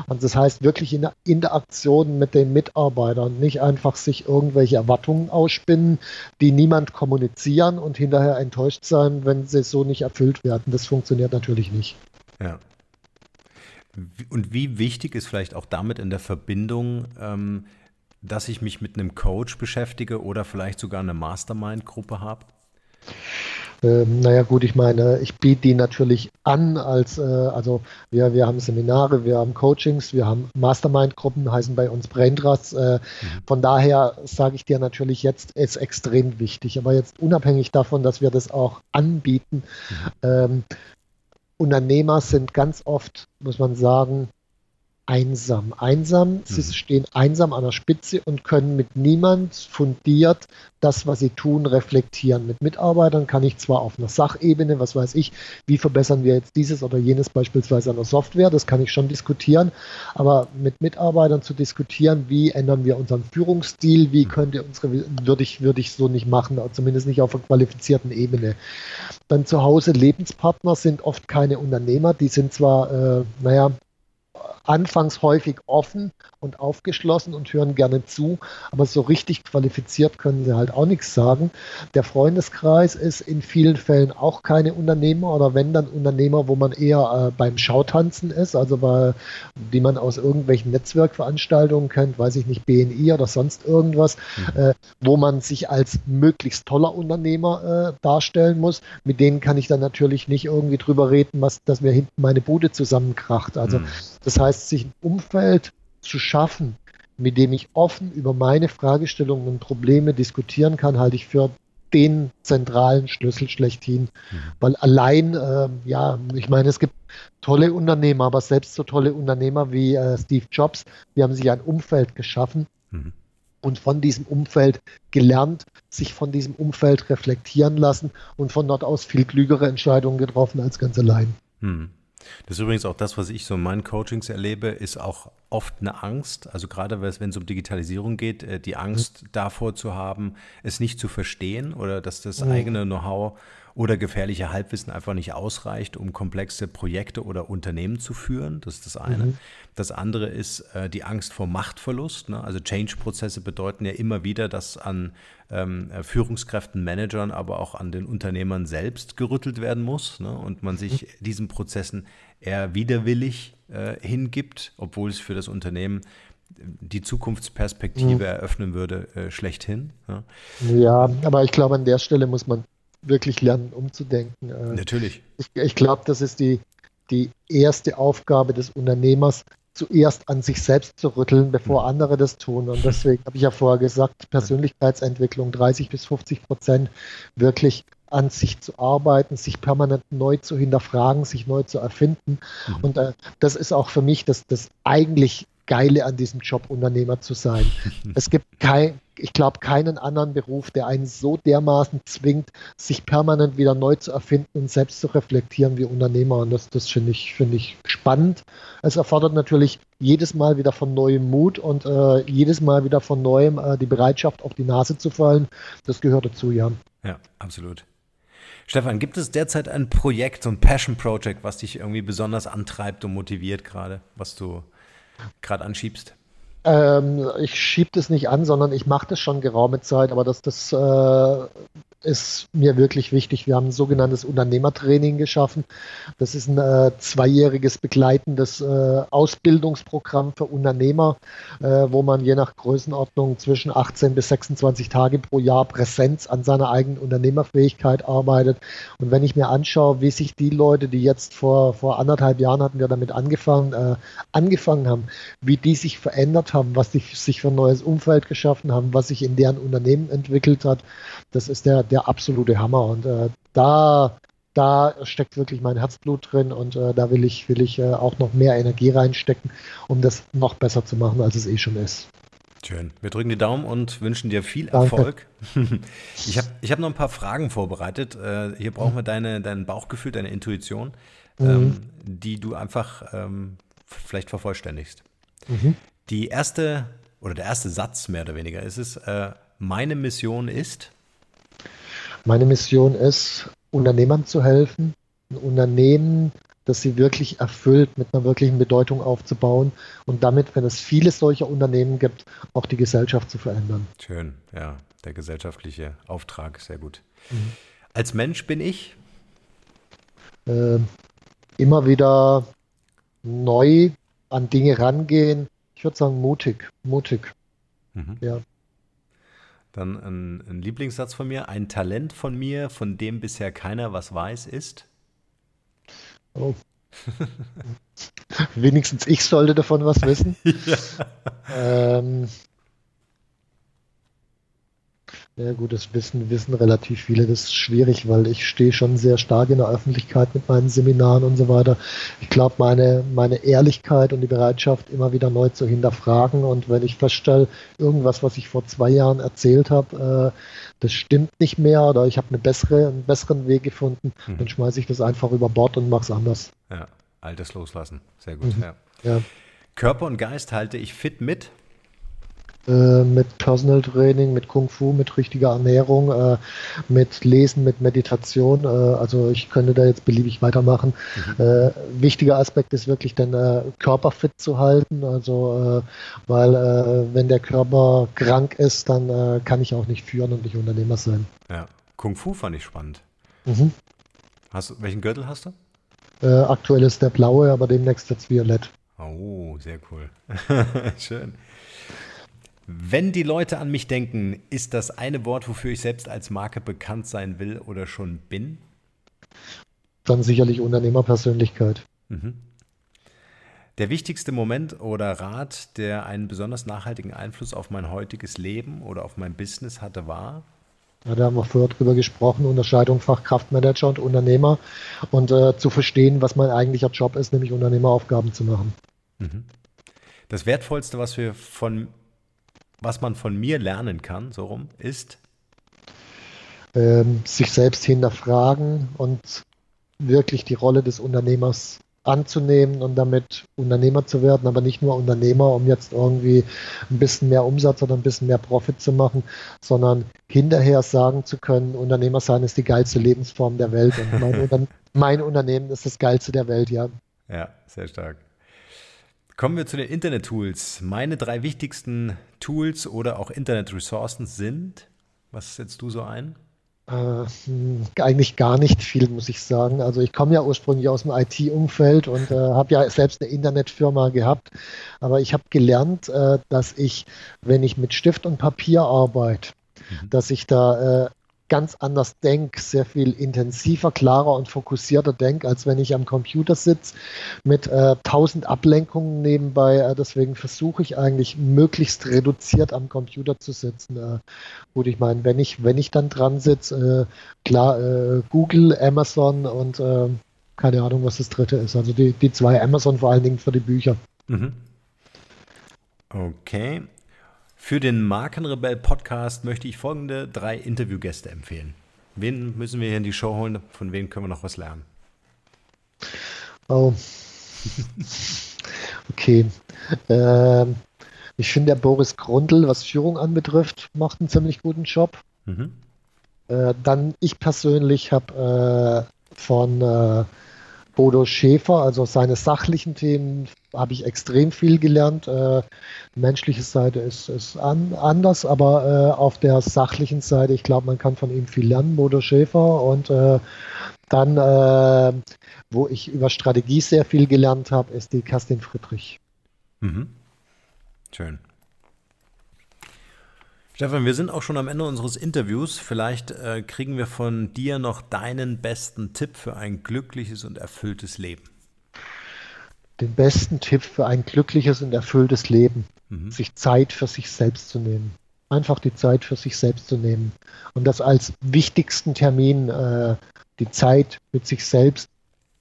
S2: Und das heißt wirklich in der Interaktion mit den Mitarbeitern, nicht einfach sich irgendwelche Erwartungen ausspinnen, die niemand kommunizieren und hinterher enttäuscht sein, wenn sie so nicht erfüllt werden. Das funktioniert natürlich nicht.
S1: Ja. Und wie wichtig ist vielleicht auch damit in der Verbindung, ähm, dass ich mich mit einem Coach beschäftige oder vielleicht sogar eine Mastermind-Gruppe habe?
S2: Ähm, naja gut, ich meine, ich biete die natürlich an als, äh, also wir, wir haben Seminare, wir haben Coachings, wir haben Mastermind-Gruppen, heißen bei uns Braintrust. Äh, mhm. Von daher sage ich dir natürlich jetzt, ist extrem wichtig. Aber jetzt unabhängig davon, dass wir das auch anbieten, mhm. ähm, Unternehmer sind ganz oft, muss man sagen, einsam. Einsam, sie mhm. stehen einsam an der Spitze und können mit niemand fundiert das, was sie tun, reflektieren. Mit Mitarbeitern kann ich zwar auf einer Sachebene, was weiß ich, wie verbessern wir jetzt dieses oder jenes beispielsweise an der Software, das kann ich schon diskutieren, aber mit Mitarbeitern zu diskutieren, wie ändern wir unseren Führungsstil, wie könnte unsere, würde ich, würde ich so nicht machen, zumindest nicht auf einer qualifizierten Ebene. Dann zu Hause Lebenspartner sind oft keine Unternehmer, die sind zwar, äh, naja, anfangs häufig offen und aufgeschlossen und hören gerne zu, aber so richtig qualifiziert können sie halt auch nichts sagen. Der Freundeskreis ist in vielen Fällen auch keine Unternehmer oder wenn dann Unternehmer, wo man eher äh, beim Schautanzen ist, also bei, die man aus irgendwelchen Netzwerkveranstaltungen kennt, weiß ich nicht, BNI oder sonst irgendwas, mhm. äh, wo man sich als möglichst toller Unternehmer äh, darstellen muss. Mit denen kann ich dann natürlich nicht irgendwie drüber reden, was, dass mir hinten meine Bude zusammenkracht. Also mhm. das heißt, sich ein Umfeld zu schaffen, mit dem ich offen über meine Fragestellungen und Probleme diskutieren kann, halte ich für den zentralen Schlüssel schlechthin. Mhm. Weil allein, äh, ja, ich meine, es gibt tolle Unternehmer, aber selbst so tolle Unternehmer wie äh, Steve Jobs, die haben sich ein Umfeld geschaffen mhm. und von diesem Umfeld gelernt, sich von diesem Umfeld reflektieren lassen und von dort aus viel klügere Entscheidungen getroffen als ganz allein. Mhm.
S1: Das ist übrigens auch das, was ich so in meinen Coachings erlebe, ist auch oft eine Angst. Also gerade wenn es um Digitalisierung geht, äh, die Angst mhm. davor zu haben, es nicht zu verstehen oder dass das mhm. eigene Know-how oder gefährliche Halbwissen einfach nicht ausreicht, um komplexe Projekte oder Unternehmen zu führen. Das ist das eine. Mhm. Das andere ist äh, die Angst vor Machtverlust. Ne? Also Change-Prozesse bedeuten ja immer wieder, dass an ähm, äh, Führungskräften, Managern, aber auch an den Unternehmern selbst gerüttelt werden muss ne? und man sich mhm. diesen Prozessen eher widerwillig äh, hingibt, obwohl es für das Unternehmen die Zukunftsperspektive mhm. eröffnen würde, äh, schlechthin.
S2: Ja. ja, aber ich glaube, an der Stelle muss man wirklich lernen, umzudenken.
S1: Äh, Natürlich.
S2: Ich, ich glaube, das ist die, die erste Aufgabe des Unternehmers, zuerst an sich selbst zu rütteln, bevor mhm. andere das tun. Und deswegen habe ich ja vorher gesagt, Persönlichkeitsentwicklung 30 bis 50 Prozent wirklich an sich zu arbeiten, sich permanent neu zu hinterfragen, sich neu zu erfinden. Mhm. Und äh, das ist auch für mich das, das eigentlich Geile an diesem Job, Unternehmer zu sein. Es gibt kein, ich glaube, keinen anderen Beruf, der einen so dermaßen zwingt, sich permanent wieder neu zu erfinden und selbst zu reflektieren wie Unternehmer. Und das, das finde ich, finde ich spannend. Es erfordert natürlich jedes Mal wieder von neuem Mut und äh, jedes Mal wieder von neuem äh, die Bereitschaft, auf die Nase zu fallen. Das gehört dazu, ja.
S1: Ja, absolut. Stefan, gibt es derzeit ein Projekt, so ein Passion Project, was dich irgendwie besonders antreibt und motiviert gerade, was du gerade anschiebst?
S2: Ähm, ich schiebe das nicht an, sondern ich mache das schon geraume Zeit, aber das, das äh, ist mir wirklich wichtig. Wir haben ein sogenanntes Unternehmertraining geschaffen. Das ist ein äh, zweijähriges begleitendes äh, Ausbildungsprogramm für Unternehmer, äh, wo man je nach Größenordnung zwischen 18 bis 26 Tage pro Jahr Präsenz an seiner eigenen Unternehmerfähigkeit arbeitet. Und wenn ich mir anschaue, wie sich die Leute, die jetzt vor, vor anderthalb Jahren hatten wir damit angefangen, äh, angefangen haben, wie die sich verändert haben, was die sich für ein neues Umfeld geschaffen haben, was sich in deren Unternehmen entwickelt hat, das ist der, der absolute Hammer. Und äh, da, da steckt wirklich mein Herzblut drin und äh, da will ich, will ich äh, auch noch mehr Energie reinstecken, um das noch besser zu machen, als es eh schon ist.
S1: Schön. Wir drücken die Daumen und wünschen dir viel Erfolg. ich habe ich hab noch ein paar Fragen vorbereitet. Äh, hier brauchen wir deine, dein Bauchgefühl, deine Intuition, mhm. ähm, die du einfach ähm, vielleicht vervollständigst. Mhm. Die erste oder der erste Satz mehr oder weniger ist es, äh, meine Mission ist.
S2: Meine Mission ist, Unternehmern zu helfen, ein Unternehmen, das sie wirklich erfüllt, mit einer wirklichen Bedeutung aufzubauen und damit, wenn es viele solcher Unternehmen gibt, auch die Gesellschaft zu verändern.
S1: Schön, ja, der gesellschaftliche Auftrag, sehr gut. Mhm. Als Mensch bin ich?
S2: Äh, immer wieder neu an Dinge rangehen. Ich würde sagen mutig, mutig. Mhm.
S1: Ja. Dann ein, ein, Lieblingssatz von mir. Ein Talent von mir, von dem bisher keiner was weiß, ist.
S2: Oh. Wenigstens ich sollte davon was wissen. ja. ähm, Ja gut, das wissen, wissen relativ viele. Das ist schwierig, weil ich stehe schon sehr stark in der Öffentlichkeit mit meinen Seminaren und so weiter. Ich glaube, meine, meine Ehrlichkeit und die Bereitschaft, immer wieder neu zu hinterfragen und wenn ich feststelle, irgendwas, was ich vor zwei Jahren erzählt habe, äh, das stimmt nicht mehr oder ich habe eine bessere, einen besseren Weg gefunden, mhm. dann schmeiße ich das einfach über Bord und mache es anders.
S1: Ja, altes Loslassen. Sehr gut. Mhm. Ja. ja. Körper und Geist halte ich fit mit
S2: äh, mit Personal Training, mit Kung Fu, mit richtiger Ernährung, äh, mit Lesen, mit Meditation. Äh, also ich könnte da jetzt beliebig weitermachen. Mhm. Äh, wichtiger Aspekt ist wirklich den äh, Körper fit zu halten. Also weil wenn der Körper krank ist, dann kann ich auch nicht führen und nicht Unternehmer sein.
S1: Ja, Kung Fu fand ich spannend. Mhm. Hast, welchen Gürtel hast du?
S2: aktuell ist der blaue, aber demnächst es violett.
S1: Oh, sehr cool. Schön. Wenn die Leute an mich denken, ist das eine Wort, wofür ich selbst als Marke bekannt sein will oder schon bin?
S2: Dann sicherlich Unternehmerpersönlichkeit. Mhm.
S1: Der wichtigste Moment oder Rat, der einen besonders nachhaltigen Einfluss auf mein heutiges Leben oder auf mein Business hatte, war?
S2: Ja, da haben wir vorher drüber gesprochen, Unterscheidung Fachkraftmanager und Unternehmer und äh, zu verstehen, was mein eigentlicher Job ist, nämlich Unternehmeraufgaben zu machen. Mhm.
S1: Das Wertvollste, was wir von was man von mir lernen kann, so rum, ist?
S2: Ähm, sich selbst hinterfragen und wirklich die Rolle des Unternehmers anzunehmen und damit Unternehmer zu werden, aber nicht nur Unternehmer, um jetzt irgendwie ein bisschen mehr Umsatz oder ein bisschen mehr Profit zu machen, sondern hinterher sagen zu können, Unternehmer sein ist die geilste Lebensform der Welt und mein, mein Unternehmen ist das geilste der Welt, ja.
S1: Ja, sehr stark. Kommen wir zu den Internet-Tools. Meine drei wichtigsten Tools oder auch Internet-Ressourcen sind, was setzt du so ein?
S2: Äh, eigentlich gar nicht viel, muss ich sagen. Also ich komme ja ursprünglich aus dem IT-Umfeld und äh, habe ja selbst eine Internetfirma gehabt. Aber ich habe gelernt, äh, dass ich, wenn ich mit Stift und Papier arbeite, mhm. dass ich da äh, ganz anders denke, sehr viel intensiver, klarer und fokussierter denke, als wenn ich am Computer sitze mit äh, tausend Ablenkungen nebenbei. Äh, deswegen versuche ich eigentlich möglichst reduziert am Computer zu sitzen. Äh, gut, ich meine, wenn ich, wenn ich dann dran sitze, äh, klar, äh, Google, Amazon und äh, keine Ahnung, was das dritte ist. Also die, die zwei Amazon vor allen Dingen für die Bücher. Mhm.
S1: Okay. Für den Markenrebell Podcast möchte ich folgende drei Interviewgäste empfehlen. Wen müssen wir hier in die Show holen? Von wem können wir noch was lernen?
S2: Oh. okay. Ähm, ich finde, der Boris Grundl, was Führung anbetrifft, macht einen ziemlich guten Job. Mhm. Äh, dann, ich persönlich habe äh, von äh, Bodo Schäfer, also seine sachlichen Themen habe ich extrem viel gelernt. Äh, menschliche Seite ist, ist an, anders, aber äh, auf der sachlichen Seite, ich glaube, man kann von ihm viel lernen, Bodo Schäfer. Und äh, dann, äh, wo ich über Strategie sehr viel gelernt habe, ist die Kerstin Friedrich. Mhm.
S1: Schön. Stefan, wir sind auch schon am Ende unseres Interviews. Vielleicht äh, kriegen wir von dir noch deinen besten Tipp für ein glückliches und erfülltes Leben.
S2: Den besten Tipp für ein glückliches und erfülltes Leben. Mhm. Sich Zeit für sich selbst zu nehmen. Einfach die Zeit für sich selbst zu nehmen. Und das als wichtigsten Termin, äh, die Zeit mit sich selbst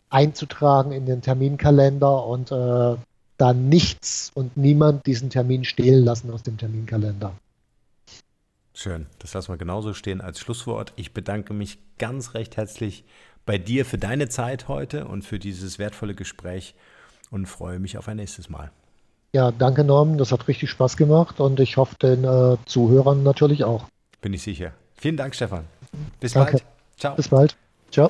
S2: einzutragen in den Terminkalender und äh, da nichts und niemand diesen Termin stehlen lassen aus dem Terminkalender.
S1: Schön, das lassen wir genauso stehen als Schlusswort. Ich bedanke mich ganz recht herzlich bei dir für deine Zeit heute und für dieses wertvolle Gespräch und freue mich auf ein nächstes Mal.
S2: Ja, danke Norman, das hat richtig Spaß gemacht und ich hoffe den äh, Zuhörern natürlich auch.
S1: Bin ich sicher. Vielen Dank, Stefan.
S2: Bis danke. bald. Ciao. Bis bald. Ciao.